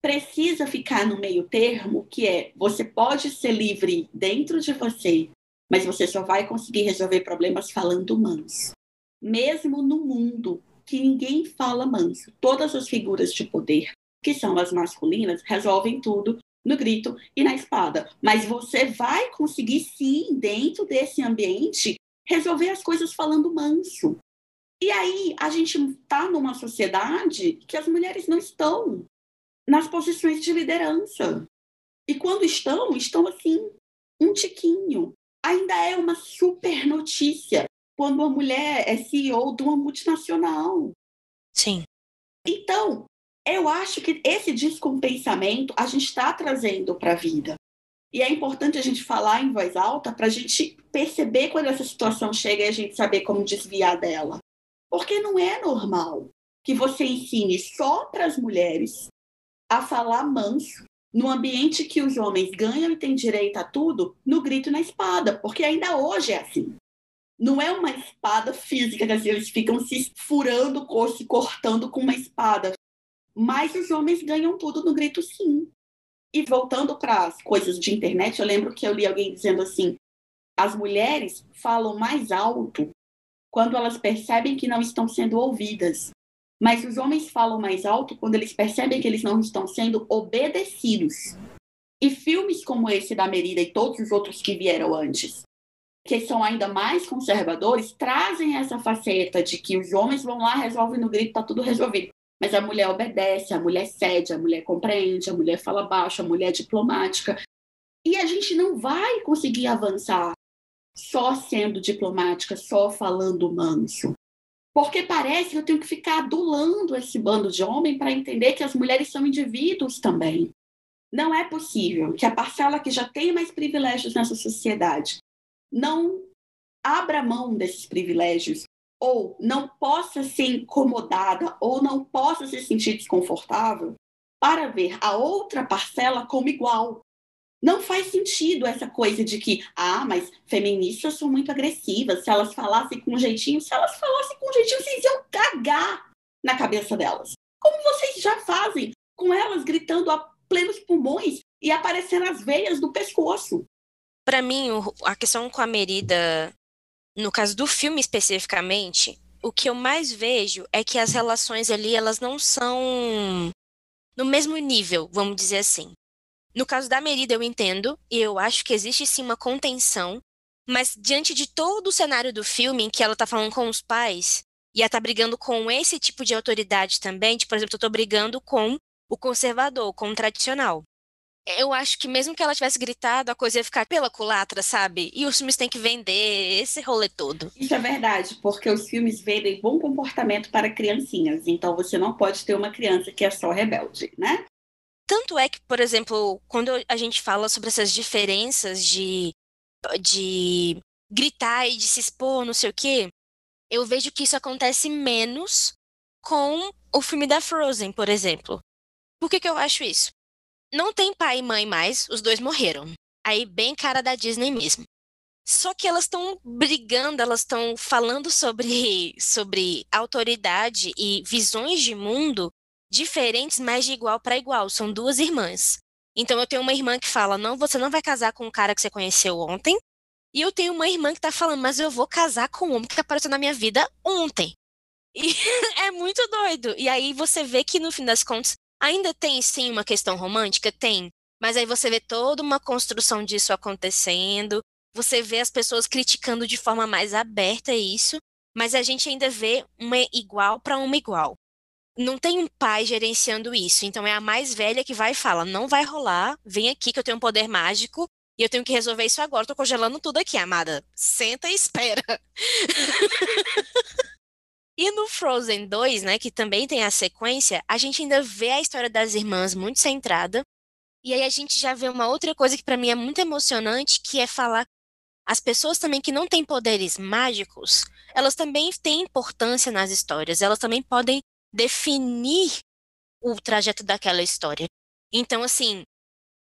precisa ficar no meio termo, que é você pode ser livre dentro de você, mas você só vai conseguir resolver problemas falando manso. Mesmo no mundo que ninguém fala manso, todas as figuras de poder, que são as masculinas, resolvem tudo no grito e na espada. Mas você vai conseguir sim, dentro desse ambiente, resolver as coisas falando manso. E aí a gente está numa sociedade que as mulheres não estão nas posições de liderança. E quando estão, estão assim, um tiquinho. Ainda é uma super notícia quando uma mulher é CEO de uma multinacional. Sim. Então, eu acho que esse descompensamento a gente está trazendo para a vida. E é importante a gente falar em voz alta para a gente perceber quando essa situação chega e a gente saber como desviar dela. Porque não é normal que você ensine só para as mulheres a falar manso no ambiente que os homens ganham e têm direito a tudo, no grito e na espada, porque ainda hoje é assim. Não é uma espada física, que eles ficam se furando, se cortando com uma espada. Mas os homens ganham tudo no grito sim. E voltando para as coisas de internet, eu lembro que eu li alguém dizendo assim: as mulheres falam mais alto quando elas percebem que não estão sendo ouvidas. Mas os homens falam mais alto quando eles percebem que eles não estão sendo obedecidos. E filmes como esse da Merida e todos os outros que vieram antes, que são ainda mais conservadores, trazem essa faceta de que os homens vão lá, resolvem no grito, tá tudo resolvido. Mas a mulher obedece, a mulher cede, a mulher compreende, a mulher fala baixo, a mulher é diplomática. E a gente não vai conseguir avançar só sendo diplomática, só falando manso. Porque parece que eu tenho que ficar adulando esse bando de homem para entender que as mulheres são indivíduos também. Não é possível que a parcela que já tem mais privilégios nessa sociedade não abra mão desses privilégios ou não possa ser incomodada ou não possa se sentir desconfortável para ver a outra parcela como igual. Não faz sentido essa coisa de que, ah, mas feministas são muito agressivas. Se elas falassem com um jeitinho, se elas falassem com um jeitinho, vocês iam cagar na cabeça delas. Como vocês já fazem, com elas gritando a plenos pulmões e aparecendo as veias do pescoço. Para mim, a questão com a Merida, no caso do filme especificamente, o que eu mais vejo é que as relações ali, elas não são no mesmo nível, vamos dizer assim. No caso da Merida, eu entendo, e eu acho que existe sim uma contenção, mas diante de todo o cenário do filme, em que ela tá falando com os pais, e ela tá brigando com esse tipo de autoridade também, tipo, por exemplo, eu tô brigando com o conservador, com o tradicional. Eu acho que mesmo que ela tivesse gritado, a coisa ia ficar pela culatra, sabe? E os filmes têm que vender esse rolê todo. Isso é verdade, porque os filmes vendem bom comportamento para criancinhas. Então você não pode ter uma criança que é só rebelde, né? Tanto é que, por exemplo, quando a gente fala sobre essas diferenças de, de gritar e de se expor, não sei o quê, eu vejo que isso acontece menos com o filme da Frozen, por exemplo. Por que, que eu acho isso? Não tem pai e mãe mais, os dois morreram. Aí, bem cara da Disney mesmo. Só que elas estão brigando, elas estão falando sobre, sobre autoridade e visões de mundo diferentes, mas de igual para igual. São duas irmãs. Então eu tenho uma irmã que fala: "Não, você não vai casar com o cara que você conheceu ontem". E eu tenho uma irmã que tá falando: "Mas eu vou casar com o homem que apareceu na minha vida ontem". E é muito doido. E aí você vê que no fim das contas ainda tem sim uma questão romântica, tem, mas aí você vê toda uma construção disso acontecendo. Você vê as pessoas criticando de forma mais aberta isso, mas a gente ainda vê uma igual para uma igual não tem um pai gerenciando isso. Então é a mais velha que vai e fala: não vai rolar, vem aqui que eu tenho um poder mágico e eu tenho que resolver isso agora. Tô congelando tudo aqui, amada. Senta e espera. e no Frozen 2, né, que também tem a sequência, a gente ainda vê a história das irmãs muito centrada. E aí a gente já vê uma outra coisa que para mim é muito emocionante, que é falar as pessoas também que não têm poderes mágicos, elas também têm importância nas histórias, elas também podem definir o trajeto daquela história. Então, assim,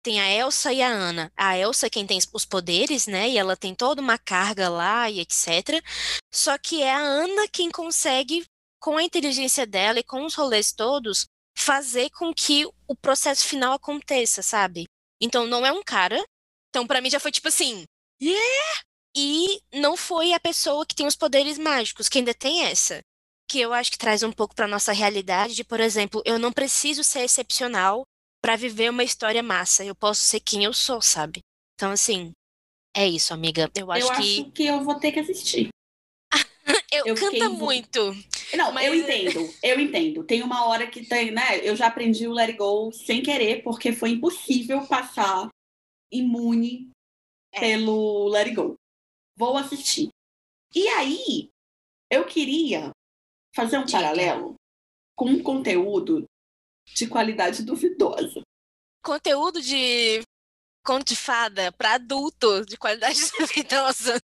tem a Elsa e a Ana. A Elsa é quem tem os poderes, né? E ela tem toda uma carga lá e etc. Só que é a Ana quem consegue, com a inteligência dela e com os rolês todos, fazer com que o processo final aconteça, sabe? Então não é um cara. Então para mim já foi tipo assim, yeah! E não foi a pessoa que tem os poderes mágicos, que ainda tem essa. Que eu acho que traz um pouco para nossa realidade de, por exemplo, eu não preciso ser excepcional para viver uma história massa. Eu posso ser quem eu sou, sabe? Então, assim, é isso, amiga. Eu acho eu que. acho que eu vou ter que assistir. eu, eu canta muito. Não, Mas- eu entendo, eu entendo. Tem uma hora que tem, né? Eu já aprendi o Let It Go sem querer, porque foi impossível passar imune É. pelo Let It Go. Vou assistir. E aí, eu queria fazer um paralelo com um conteúdo de qualidade duvidosa. Conteúdo de conto de fada para adulto de qualidade duvidosa.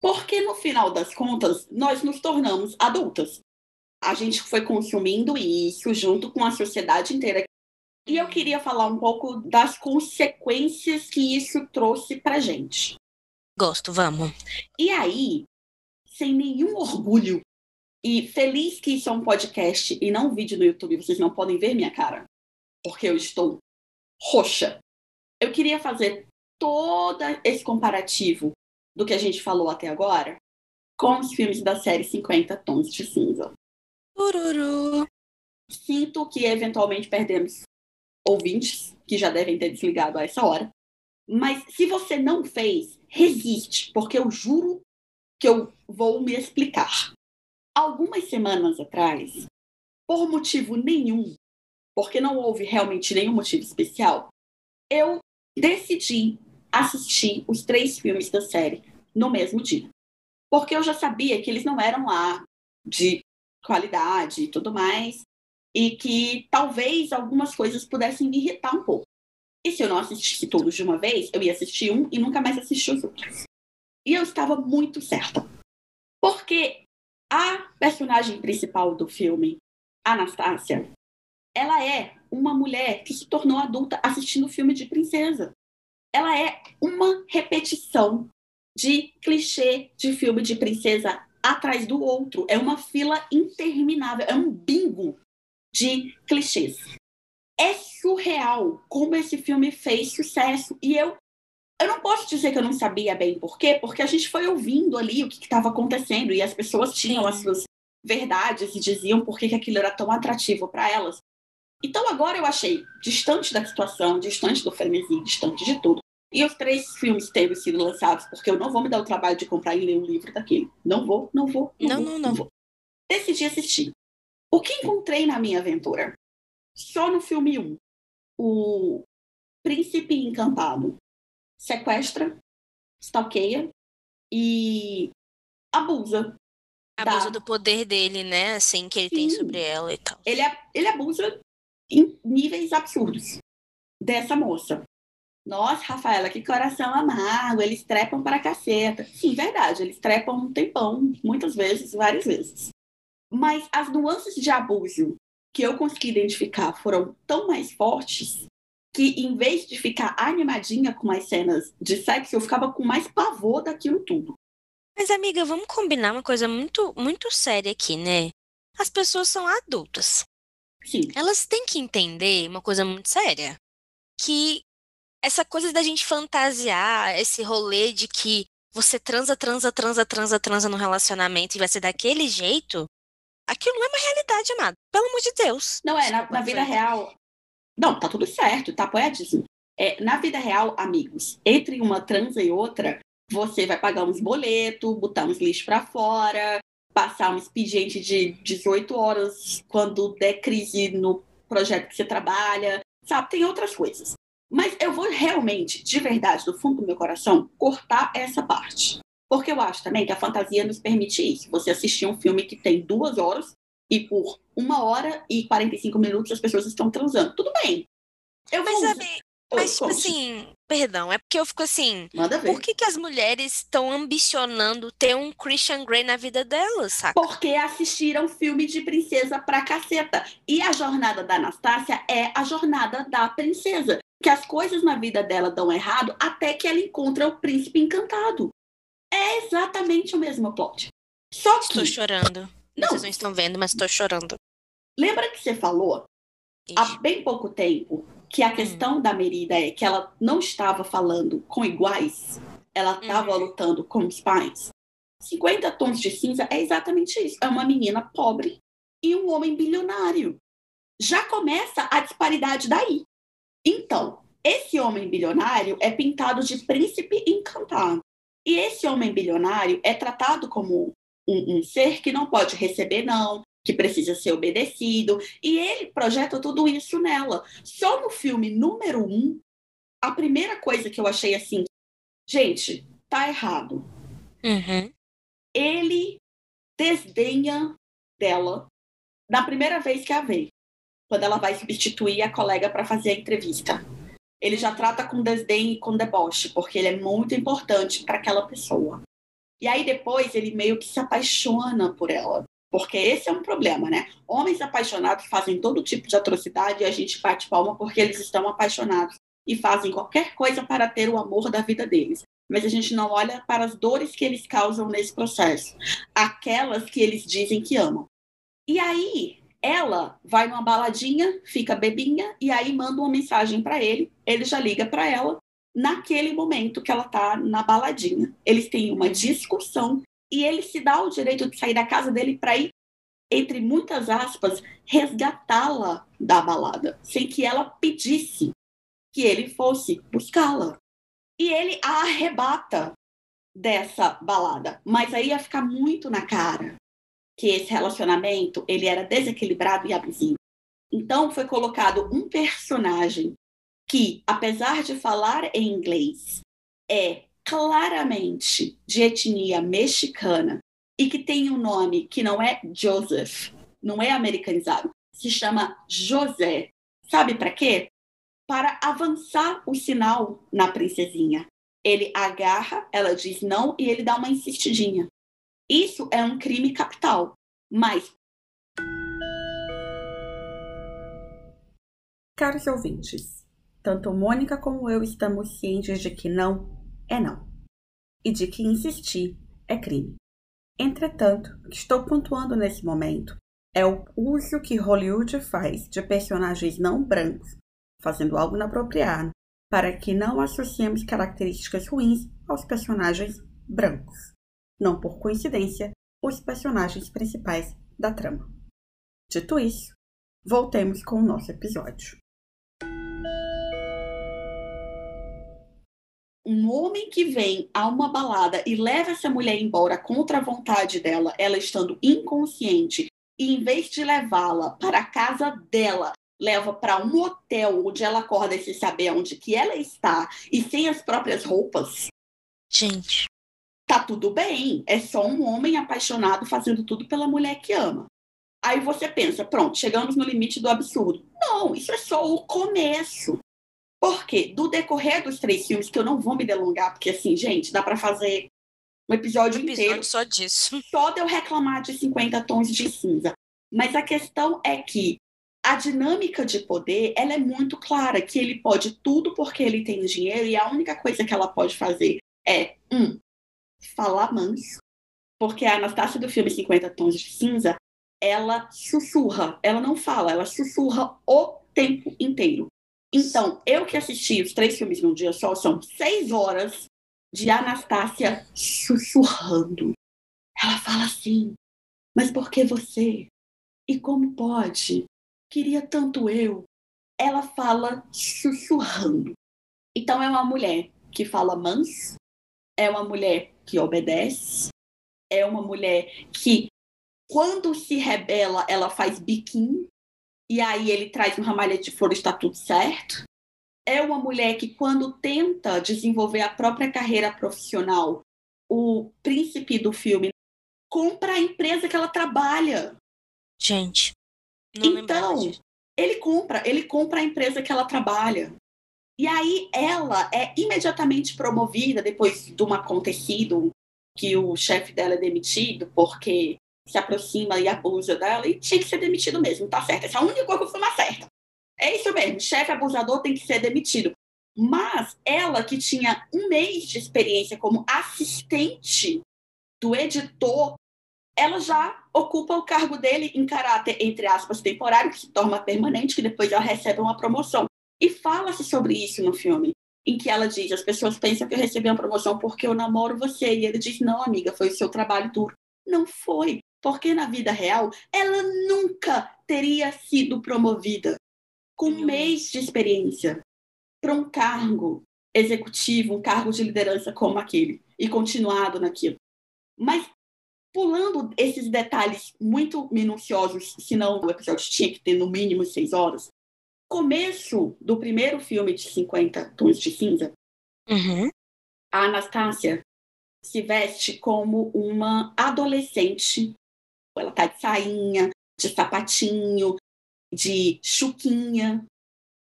Porque no final das contas, nós nos tornamos adultas. A gente foi consumindo isso junto com a sociedade inteira. E eu queria falar um pouco das consequências que isso trouxe pra gente. Gosto, vamos. E aí, sem nenhum orgulho, e feliz que isso é um podcast e não um vídeo no YouTube, vocês não podem ver minha cara, porque eu estou roxa. Eu queria fazer todo esse comparativo do que a gente falou até agora com os filmes da série 50 Tons de Cinza. Ururu. Sinto que eventualmente perdemos ouvintes que já devem ter desligado a essa hora. Mas se você não fez, resiste, porque eu juro que eu vou me explicar. Algumas semanas atrás, por motivo nenhum, porque não houve realmente nenhum motivo especial, eu decidi assistir os três filmes da série no mesmo dia. Porque eu já sabia que eles não eram lá de qualidade e tudo mais, e que talvez algumas coisas pudessem me irritar um pouco. E se eu não assistisse todos de uma vez, eu ia assistir um e nunca mais assistir os outros. E eu estava muito certa. Porque a personagem principal do filme, Anastácia, ela é uma mulher que se tornou adulta assistindo filme de princesa. Ela é uma repetição de clichê de filme de princesa atrás do outro. É uma fila interminável, é um bingo de clichês. É surreal como esse filme fez sucesso. E eu, eu não posso dizer que eu não sabia bem por quê, porque a gente foi ouvindo ali o que estava acontecendo e as pessoas tinham as suas verdades e diziam por que, que aquilo era tão atrativo para elas. Então agora eu achei distante da situação, distante do frenesi, distante de tudo. E os três filmes tendo sido lançados, porque eu não vou me dar o trabalho de comprar e ler um livro daquele. Não vou, não vou. Não, vou, não, não. vou. Decidi assistir. O que encontrei na minha aventura? Só no filme 1. O príncipe encantado sequestra, stalkeia e abusa. Abusa Tá. do poder dele, né? Assim, que ele tem Sim. sobre ela e tal. Ele, ele abusa em níveis absurdos dessa moça. Nossa, Rafaela, que coração amargo, eles trepam para caceta. Sim, verdade, eles trepam um tempão, muitas vezes, várias vezes. Mas as nuances de abuso que eu consegui identificar foram tão mais fortes que, em vez de ficar animadinha com as cenas de sexo, eu ficava com mais pavor daquilo tudo. Mas, amiga, vamos combinar uma coisa muito, muito séria aqui, né? As pessoas são adultas. Sim, Elas têm que entender uma coisa muito séria. Que essa coisa da gente fantasiar, esse rolê de que você transa, transa, transa, transa, transa no relacionamento e vai ser daquele jeito, aquilo não é uma realidade, amado. Pelo amor de Deus. Não é, na, na vida real. Não, tá tudo certo, tá apoiadíssimo. É, na vida real, amigos, entre uma transa e outra, você vai pagar uns boletos, botar uns lixos pra fora, passar um expediente de 18 horas quando der crise no projeto que você trabalha, sabe? Tem outras coisas. Mas eu vou realmente, de verdade, do fundo do meu coração, cortar essa parte. Porque eu acho também que a fantasia nos permite isso. Você assistir um filme que tem duas horas e por uma hora e 45 minutos as pessoas estão transando. Tudo bem. Eu Mas, sabe, Oi, mas tipo assim, perdão, é porque eu fico assim, Manda ver. por que que as mulheres estão ambicionando ter um Christian Grey na vida delas, saca? Porque assistiram filme de princesa pra caceta. E a jornada da Anastácia é a jornada da princesa. que as coisas na vida dela dão errado até que ela encontra o príncipe encantado. É exatamente o mesmo plot. Só que. Estou chorando. Não. Vocês não estão vendo, mas estou chorando. Lembra que você falou há Ixi. bem pouco tempo que a questão da Merida é que ela não estava falando com iguais, ela estava Uhum. lutando com os pais. 50 tons de cinza é exatamente isso. É uma menina pobre e um homem bilionário. Já começa a disparidade daí. Então, esse homem bilionário é pintado de príncipe encantado. E esse homem bilionário é tratado como um, um ser que não pode receber não, que precisa ser obedecido. E ele projeta tudo isso nela. Só no filme número um, a primeira coisa que eu achei assim, gente, tá errado. Uhum. Ele desdenha dela na primeira vez que a vê, quando ela vai substituir a colega para fazer a entrevista. Ele já trata com desdém e com deboche, porque ele é muito importante para aquela pessoa. E aí depois ele meio que se apaixona por ela. Porque esse é um problema, né? Homens apaixonados fazem todo tipo de atrocidade e a gente bate palma porque eles estão apaixonados e fazem qualquer coisa para ter o amor da vida deles. Mas a gente não olha para as dores que eles causam nesse processo, aquelas que eles dizem que amam. E aí, ela vai numa baladinha, fica bebinha e aí manda uma mensagem para ele, ele já liga para ela naquele momento que ela tá na baladinha. Eles têm uma discussão e ele se dá o direito de sair da casa dele para ir, entre muitas aspas, resgatá-la da balada, sem que ela pedisse que ele fosse buscá-la. E ele a arrebata dessa balada, mas aí ia ficar muito na cara que esse relacionamento ele era desequilibrado e abusivo. Então foi colocado um personagem que, apesar de falar em inglês, é claramente de etnia mexicana e que tem um nome que não é Joseph, não é americanizado, se chama José. Sabe para quê? Para avançar o sinal na princesinha. Ele agarra, ela diz não e ele dá uma insistidinha. Isso é um crime capital, mas Caros ouvintes, tanto Mônica como eu estamos cientes de que não é não e de que insistir é crime. Entretanto, o que estou pontuando nesse momento é o uso que Hollywood faz de personagens não brancos, fazendo algo inapropriado, para que não associemos características ruins aos personagens brancos. Não por coincidência, os personagens principais da trama. Dito isso, voltemos com o nosso episódio. Um homem que vem a uma balada e leva essa mulher embora contra a vontade dela, ela estando inconsciente, e em vez de levá-la para a casa dela, leva para um hotel onde ela acorda sem saber onde que ela está e sem as próprias roupas, Gente, tá tudo bem. É só um homem apaixonado fazendo tudo pela mulher que ama. Aí você pensa, pronto, chegamos no limite do absurdo. Não, isso é só o começo. Porque do decorrer dos três filmes, que eu não vou me delongar, porque assim, gente, dá para fazer um episódio, um episódio inteiro só disso. só de eu reclamar de 50 tons de cinza. Mas a questão é que a dinâmica de poder, ela é muito clara, que ele pode tudo porque ele tem dinheiro e a única coisa que ela pode fazer é, um, falar manso. Porque a Anastácia do filme 50 tons de cinza, ela sussurra, ela não fala, ela sussurra o tempo inteiro. Então, eu que assisti os três filmes num dia só, são seis horas de Anastácia sussurrando. Ela fala assim, mas por que você? E como pode? Queria tanto eu. Ela fala sussurrando. Então é uma mulher que fala manso, é uma mulher que obedece, é uma mulher que, quando se rebela, ela faz biquinho, e aí ele traz um ramalhete de flores, está tudo certo. É uma mulher que, quando tenta desenvolver a própria carreira profissional, o príncipe do filme compra a empresa que ela trabalha. Gente, Então, ele compra, ele compra a empresa que ela trabalha. E aí ela é imediatamente promovida depois de um acontecido que o chefe dela é demitido porque se aproxima e abusa dela e tinha que ser demitido mesmo, tá certo. Essa é a única coisa que foi certa. É isso mesmo, chefe abusador tem que ser demitido. Mas ela, que tinha um mês de experiência como assistente do editor, ela já ocupa o cargo dele em caráter, entre aspas, temporário, que se torna permanente, que depois ela recebe uma promoção. E fala-se sobre isso no filme, em que ela diz: as pessoas pensam que eu recebi uma promoção porque eu namoro você. E ele diz: não, amiga, foi o seu trabalho duro. Não foi, porque na vida real ela nunca teria sido promovida com um mês de experiência para um cargo executivo, um cargo de liderança como aquele, e continuado naquilo. Mas pulando esses detalhes muito minuciosos, senão o episódio tinha que ter no mínimo seis horas, começo do primeiro filme de 50 Tons de Cinza, Uhum. a Anastácia se veste como uma adolescente. Ela tá de sainha, de sapatinho, de chuquinha.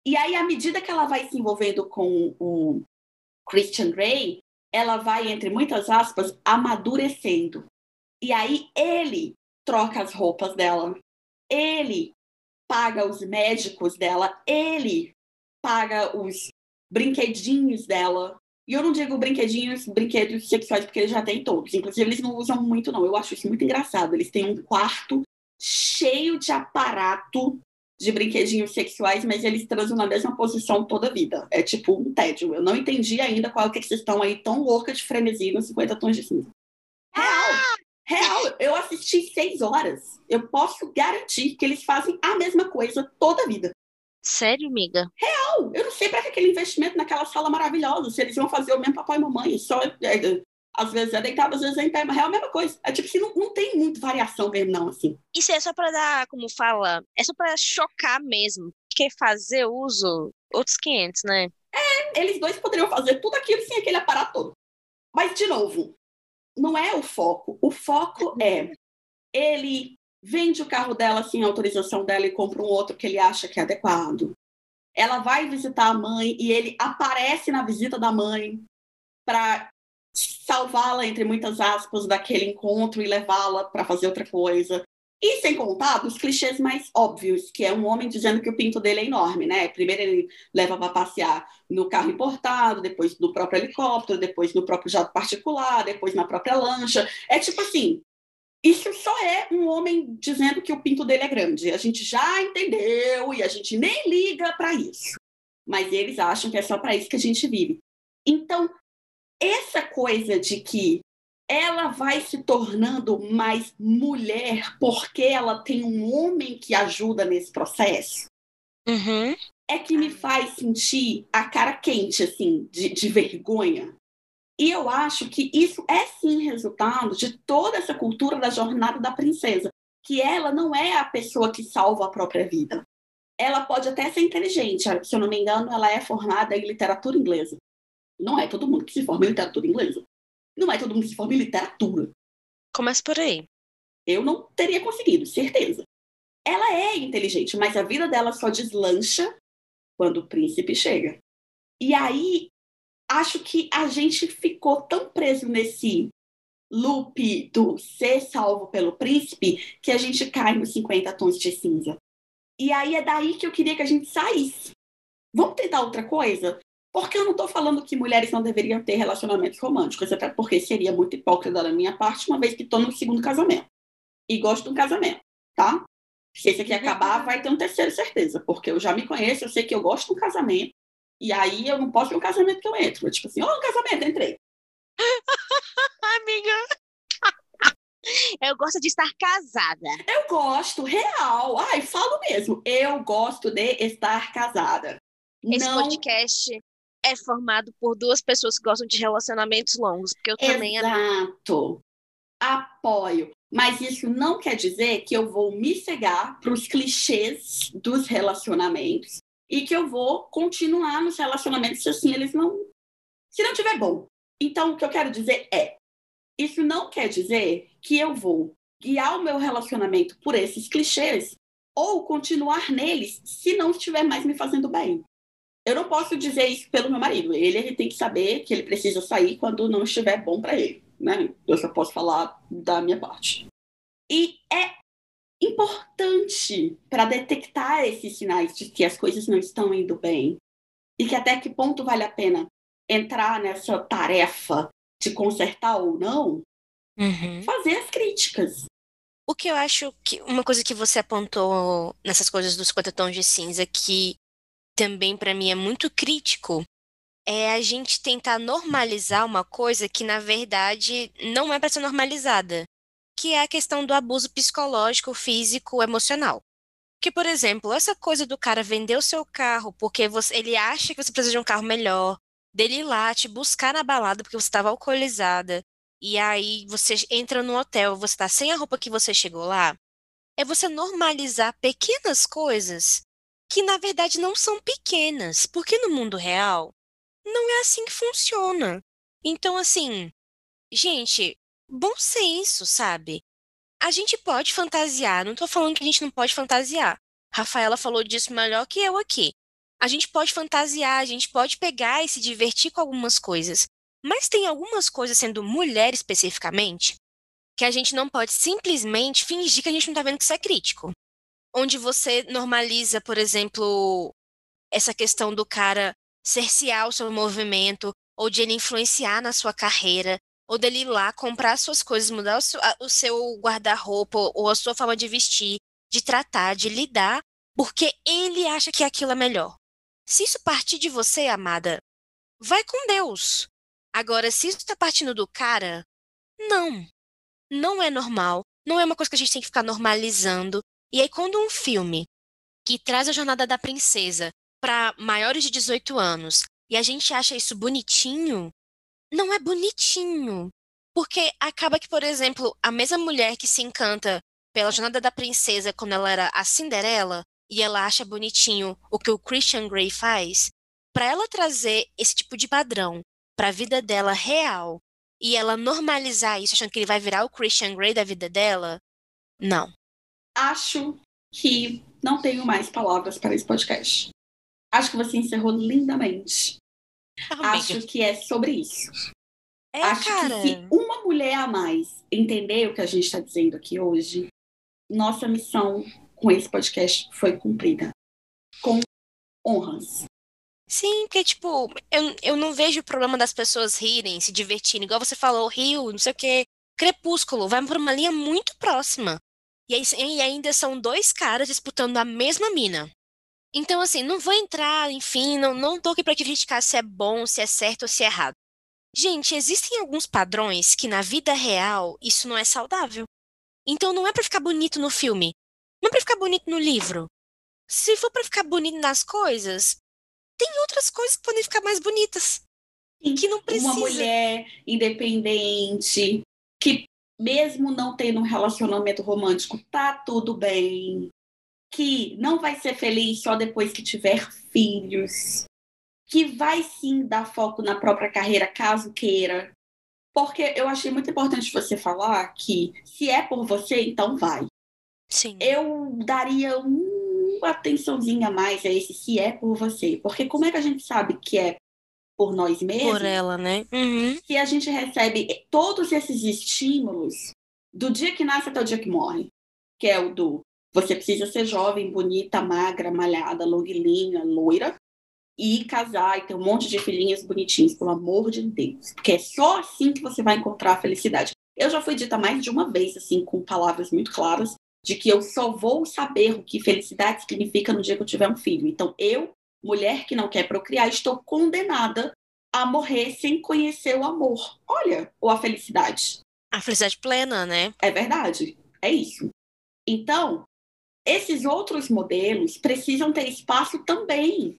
E aí, à medida que ela vai se envolvendo com o Christian Grey, ela vai, entre muitas aspas, amadurecendo. E aí ele troca as roupas dela. Ele paga os médicos dela. Ele paga os brinquedinhos dela. E eu não digo brinquedinhos, brinquedos sexuais, porque eles já têm todos. Inclusive, eles não usam muito, não. Eu acho isso muito engraçado. Eles têm um quarto cheio de aparato de brinquedinhos sexuais, mas eles transam na mesma posição toda a vida. É tipo um tédio. Eu não entendi ainda qual que vocês estão aí tão louca de frenesi nos 50 tons de cinza. Real! Real! Eu assisti seis horas. Eu posso garantir que eles fazem a mesma coisa toda a vida. Sério, amiga? Não, eu não sei para que aquele investimento naquela sala maravilhosa, se eles vão fazer o mesmo papai e mamãe, só é, é, às vezes é deitado, às vezes é em pé, mas é a mesma coisa. É tipo assim, não, não tem muita variação mesmo, não, assim. Isso é só pra dar, como fala, é só pra chocar mesmo. Porque fazer uso, outros 500, né? Eles dois poderiam fazer tudo aquilo sem aquele aparato todo. Mas, de novo, não é o foco. O foco é ele vende o carro dela sem autorização dela e compra um outro que ele acha que é adequado. Ela vai visitar a mãe e ele aparece na visita da mãe para salvá-la, entre muitas aspas, daquele encontro e levá-la para fazer outra coisa. E sem contar dos clichês mais óbvios, que é um homem dizendo que o pinto dele é enorme, né? Primeiro ele leva para passear no carro importado, depois no próprio helicóptero, depois no próprio jato particular, depois na própria lancha. É tipo assim, isso só é um homem dizendo que o pinto dele é grande. A gente já entendeu e a gente nem liga para isso. Mas eles acham que é só para isso que a gente vive. Então, essa coisa de que ela vai se tornando mais mulher porque ela tem um homem que ajuda nesse processo, Uhum. é que me faz sentir a cara quente, assim, de, de vergonha. E eu acho que isso é sim resultado de toda essa cultura da jornada da princesa, que ela não é a pessoa que salva a própria vida. Ela pode até ser inteligente, se eu não me engano, ela é formada em literatura inglesa. Não é todo mundo que se forma em literatura inglesa. Não é todo mundo que se forma em literatura. Começa por aí. Eu não teria conseguido, certeza. Ela é inteligente, mas a vida dela só deslancha quando o príncipe chega. E aí, acho que a gente ficou tão preso nesse loop do ser salvo pelo príncipe que a gente cai nos 50 tons de cinza. E aí é daí que eu queria que a gente saísse. Vamos tentar outra coisa? Porque eu não estou falando que mulheres não deveriam ter relacionamentos românticos, até porque seria muito hipócrita da minha parte, uma vez que estou no segundo casamento. E gosto de um casamento, tá? Se esse aqui acabar, vai ter um terceiro, certeza. Porque eu já me conheço, eu sei que eu gosto de um casamento. E aí eu não posso ter um casamento que eu entro. Tipo assim, ó, um casamento, entrei. Amiga. Eu gosto de estar casada. Eu gosto, real. Ai, falo mesmo. Eu gosto de estar casada. Esse não podcast é formado por duas pessoas que gostam de relacionamentos longos, porque eu também Exato. Apoio. Mas isso não quer dizer que eu vou me cegar para os clichês dos relacionamentos e que eu vou continuar nos relacionamentos se assim eles não. Se não tiver bom. Então, o que eu quero dizer é: isso não quer dizer que eu vou guiar o meu relacionamento por esses clichês ou continuar neles se não estiver mais me fazendo bem. Eu não posso dizer isso pelo meu marido. Ele, ele tem que saber que ele precisa sair quando não estiver bom para ele. Né? Eu só posso falar da minha parte. E é importante para detectar esses sinais de que as coisas não estão indo bem e que até que ponto vale a pena entrar nessa tarefa de consertar ou não, Uhum. fazer as críticas. O que eu acho que uma coisa que você apontou nessas coisas dos 50 tons de cinza que também para mim é muito crítico é a gente tentar normalizar uma coisa que na verdade não é para ser normalizada, que é a questão do abuso psicológico, físico, emocional. Que, por exemplo, essa coisa do cara vender o seu carro porque você, ele acha que você precisa de um carro melhor, dele ir lá te buscar na balada porque você estava alcoolizada, e aí você entra no hotel, você está sem a roupa que você chegou lá, é você normalizar pequenas coisas que na verdade não são pequenas, porque no mundo real não é assim que funciona. Então, assim, gente, bom senso, sabe? A gente pode fantasiar, não tô falando que a gente não pode fantasiar. Rafaela falou disso melhor que eu aqui. A gente pode fantasiar, a gente pode pegar e se divertir com algumas coisas. Mas tem algumas coisas, sendo mulher especificamente, que a gente não pode simplesmente fingir que a gente não tá vendo que isso é crítico. Onde você normaliza, por exemplo, essa questão do cara cercear o seu movimento, ou de ele influenciar na sua carreira, ou dele ir lá comprar suas coisas, mudar o seu, seu guarda-roupa ou a sua forma de vestir, de tratar, de lidar, porque ele acha que aquilo é melhor. Se isso partir de você, amada, vai com Deus. Agora, se isso está partindo do cara, não. Não é normal. Não é uma coisa que a gente tem que ficar normalizando. E aí, quando um filme que traz a jornada da princesa para maiores de 18 anos e a gente acha isso bonitinho, não é bonitinho. Porque acaba que, por exemplo, a mesma mulher que se encanta pela jornada da princesa quando ela era a Cinderela e ela acha bonitinho o que o Christian Grey faz, para ela trazer esse tipo de padrão para a vida dela real e ela normalizar isso achando que ele vai virar o Christian Grey da vida dela, não. Acho que não tenho mais palavras para esse podcast. Acho que você encerrou lindamente. Amiga. Acho que é sobre isso. É, Acho cara. que se uma mulher a mais entender o que a gente está dizendo aqui hoje, nossa missão com esse podcast foi cumprida. Com honras. Sim, porque, tipo, eu, eu não vejo o problema das pessoas rirem, se divertirem. Igual você falou, Rio, não sei o quê. Crepúsculo, vai por uma linha muito próxima. E, aí, e ainda são dois caras disputando a mesma mina. Então, assim, não vou entrar, enfim, não, não tô aqui pra criticar se é bom, se é certo ou se é errado. Gente, existem alguns padrões que na vida real isso não é saudável. Então não é pra ficar bonito no filme. Não é pra ficar bonito no livro. Se for pra ficar bonito nas coisas, tem outras coisas que podem ficar mais bonitas. Que não precisa. Uma mulher independente, que mesmo não tendo um relacionamento romântico, tá tudo bem. Que não vai ser feliz só depois que tiver filhos. Que vai sim dar foco na própria carreira, caso queira. Porque eu achei muito importante você falar que se é por você, então vai. Sim. Eu daria uma atençãozinha a mais a esse se é por você. Porque como é que a gente sabe que é por nós mesmos? Por ela, né? Uhum. Se a gente recebe todos esses estímulos do dia que nasce até o dia que morre, que é o do você precisa ser jovem, bonita, magra, malhada, longuilinha, loira, e casar e ter um monte de filhinhas bonitinhas, pelo amor de Deus. Porque é só assim que você vai encontrar a felicidade. Eu já fui dita mais de uma vez, assim, com palavras muito claras, de que eu só vou saber o que felicidade significa no dia que eu tiver um filho. Então, eu, mulher que não quer procriar, estou condenada a morrer sem conhecer o amor. Olha, ou a felicidade. A felicidade plena, né? É verdade. É isso. Então, esses outros modelos precisam ter espaço também.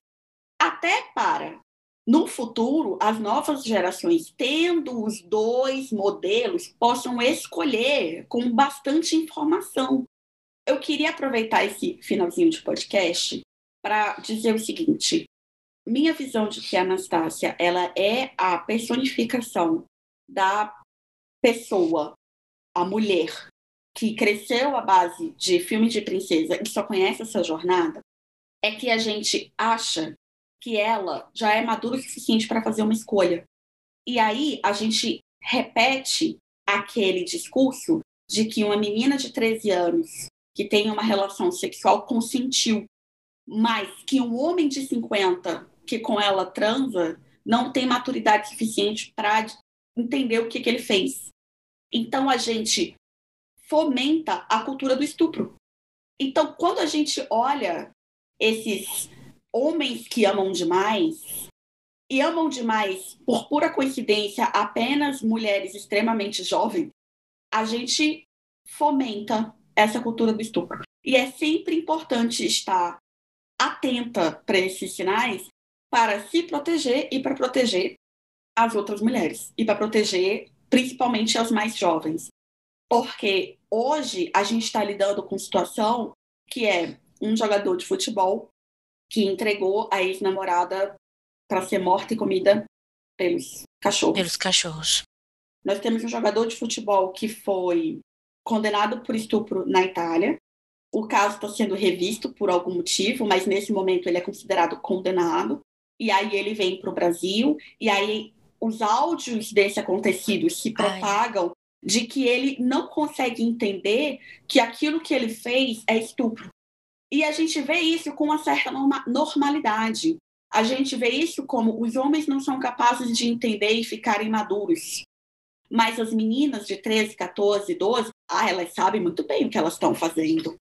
Até para, no futuro, as novas gerações, tendo os dois modelos, possam escolher com bastante informação. Eu queria aproveitar esse finalzinho de podcast para dizer o seguinte: minha visão de que a Anastácia ela é a personificação da pessoa, a mulher que cresceu à base de filme de princesa e só conhece essa jornada, é que a gente acha que ela já é madura o suficiente para fazer uma escolha. E aí a gente repete aquele discurso de que uma menina de 13 anos que tem uma relação sexual consentiu, mas que um homem de 50 que com ela transa não tem maturidade suficiente para entender o que, que ele fez. Então a gente fomenta a cultura do estupro. Então, quando a gente olha esses homens que amam demais, e amam demais, por pura coincidência, apenas mulheres extremamente jovens, a gente fomenta essa cultura do estupro. E é sempre importante estar atenta para esses sinais para se proteger e para proteger as outras mulheres e para proteger principalmente as mais jovens. Porque hoje a gente está lidando com situação que é um jogador de futebol que entregou a ex-namorada para ser morta e comida pelos cachorros. Pelos cachorros. Nós temos um jogador de futebol que foi condenado por estupro na Itália. O caso está sendo revisto por algum motivo, mas nesse momento ele é considerado condenado. E aí ele vem para o Brasil, e aí os áudios desse acontecido se propagam Ai. De que ele não consegue entender que aquilo que ele fez é estupro. E a gente vê isso com uma certa norma normalidade. A gente vê isso como os homens não são capazes de entender e ficarem maduros. Mas as meninas de 13, 14, 12, ah, elas sabem muito bem o que elas estão fazendo.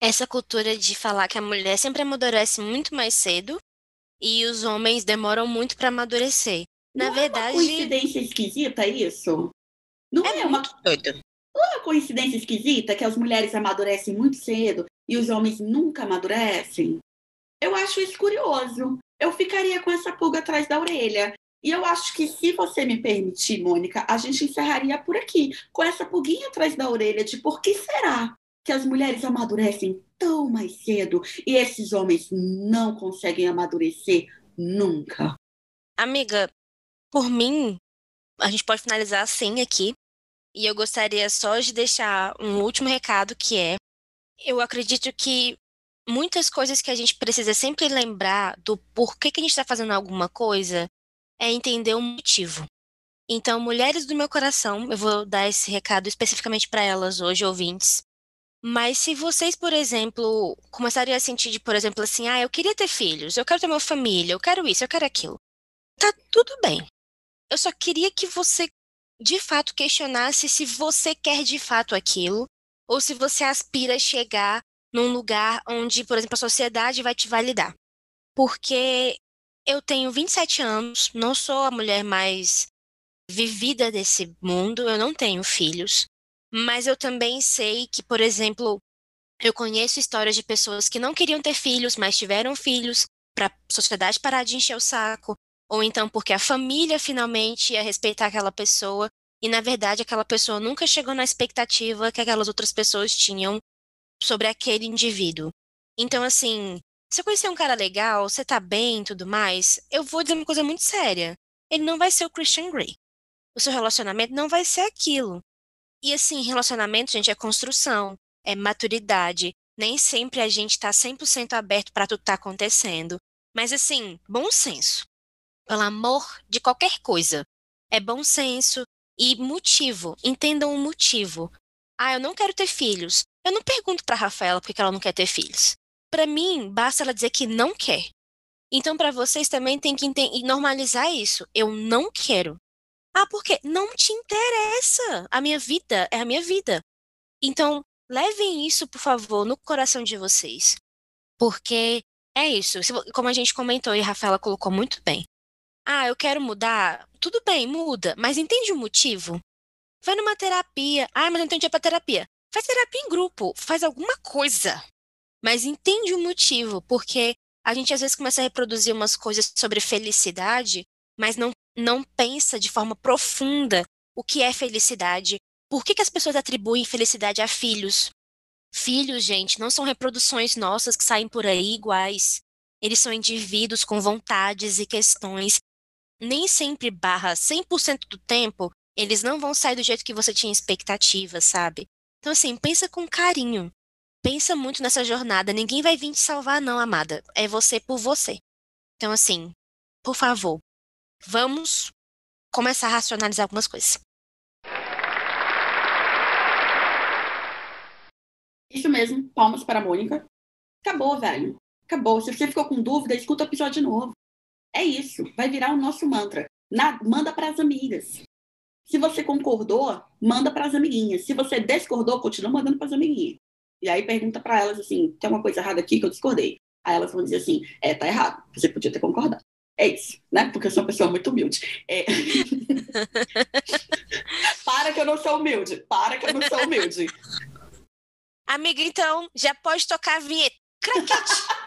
Essa cultura de falar que a mulher sempre amadurece muito mais cedo e os homens demoram muito para amadurecer. Na não verdade. É uma coincidência esquisita isso? Não é, é uma. Doido. Não é uma coincidência esquisita que as mulheres amadurecem muito cedo e os homens nunca amadurecem? Eu acho isso curioso. Eu ficaria com essa pulga atrás da orelha. E eu acho que, se você me permitir, Mônica, a gente encerraria por aqui, com essa pulguinha atrás da orelha de por que será que as mulheres amadurecem tão mais cedo e esses homens não conseguem amadurecer nunca. Amiga, por mim, a gente pode finalizar assim aqui. E eu gostaria só de deixar um último recado que é: eu acredito que muitas coisas que a gente precisa sempre lembrar do porquê que a gente está fazendo alguma coisa é entender o motivo. Então, mulheres do meu coração, eu vou dar esse recado especificamente para elas hoje, ouvintes. Mas se vocês, por exemplo, começarem a sentir, de, por exemplo, assim, ah, eu queria ter filhos, eu quero ter uma família, eu quero isso, eu quero aquilo. Tá tudo bem. Eu só queria que você, de fato, questionasse se você quer de fato aquilo, ou se você aspira a chegar num lugar onde, por exemplo, a sociedade vai te validar. Porque eu tenho 27 anos, não sou a mulher mais vivida desse mundo, eu não tenho filhos. Mas eu também sei que, por exemplo, eu conheço histórias de pessoas que não queriam ter filhos, mas tiveram filhos para a sociedade parar de encher o saco, ou então porque a família finalmente ia respeitar aquela pessoa e na verdade aquela pessoa nunca chegou na expectativa que aquelas outras pessoas tinham sobre aquele indivíduo. Então assim, se eu conhecer um cara legal, você tá bem e tudo mais, eu vou dizer uma coisa muito séria. Ele não vai ser o Christian Grey. O seu relacionamento não vai ser aquilo. E assim, relacionamento, gente, é construção, é maturidade. Nem sempre a gente tá 100% aberto para tudo que tá acontecendo. Mas assim, bom senso. Pelo amor de qualquer coisa. É bom senso e motivo. Entendam o motivo. Ah, eu não quero ter filhos. Eu não pergunto para Rafaela porque ela não quer ter filhos. Para mim, basta ela dizer que não quer. Então, para vocês também tem que normalizar isso. Eu não quero. Ah, porque não te interessa. A minha vida é a minha vida. Então, levem isso, por favor, no coração de vocês. Porque é isso. Como a gente comentou e a Rafaela colocou muito bem. Ah, eu quero mudar. Tudo bem, muda. Mas entende o motivo? Vai numa terapia. Ah, mas não tenho dia pra terapia. Faz terapia em grupo. Faz alguma coisa. Mas entende o motivo. Porque a gente às vezes começa a reproduzir umas coisas sobre felicidade, mas não não pensa de forma profunda o que é felicidade. Por que, que as pessoas atribuem felicidade a filhos? Filhos, gente, não são reproduções nossas que saem por aí iguais. Eles são indivíduos com vontades e questões. Nem sempre barra 100% do tempo, eles não vão sair do jeito que você tinha expectativa, sabe? Então, assim, pensa com carinho. Pensa muito nessa jornada. Ninguém vai vir te salvar, não, amada. É você por você. Então, assim, por favor, vamos começar a racionalizar algumas coisas. Isso mesmo, palmas para a Mônica. Acabou, velho. Acabou. Se você ficou com dúvida, escuta o episódio de novo. É isso. Vai virar o nosso mantra. Na, manda para as amigas. Se você concordou, manda para as amiguinhas. Se você discordou, continua mandando para as amiguinhas. E aí pergunta para elas assim: tem uma coisa errada aqui que eu discordei. Aí elas vão dizer assim: é, tá errado. Você podia ter concordado. É isso, né? Porque eu sou uma pessoa muito humilde. É... Para que eu não sou humilde. Para que eu não sou humilde. Amiga, então, já pode tocar a vinheta. Craquete!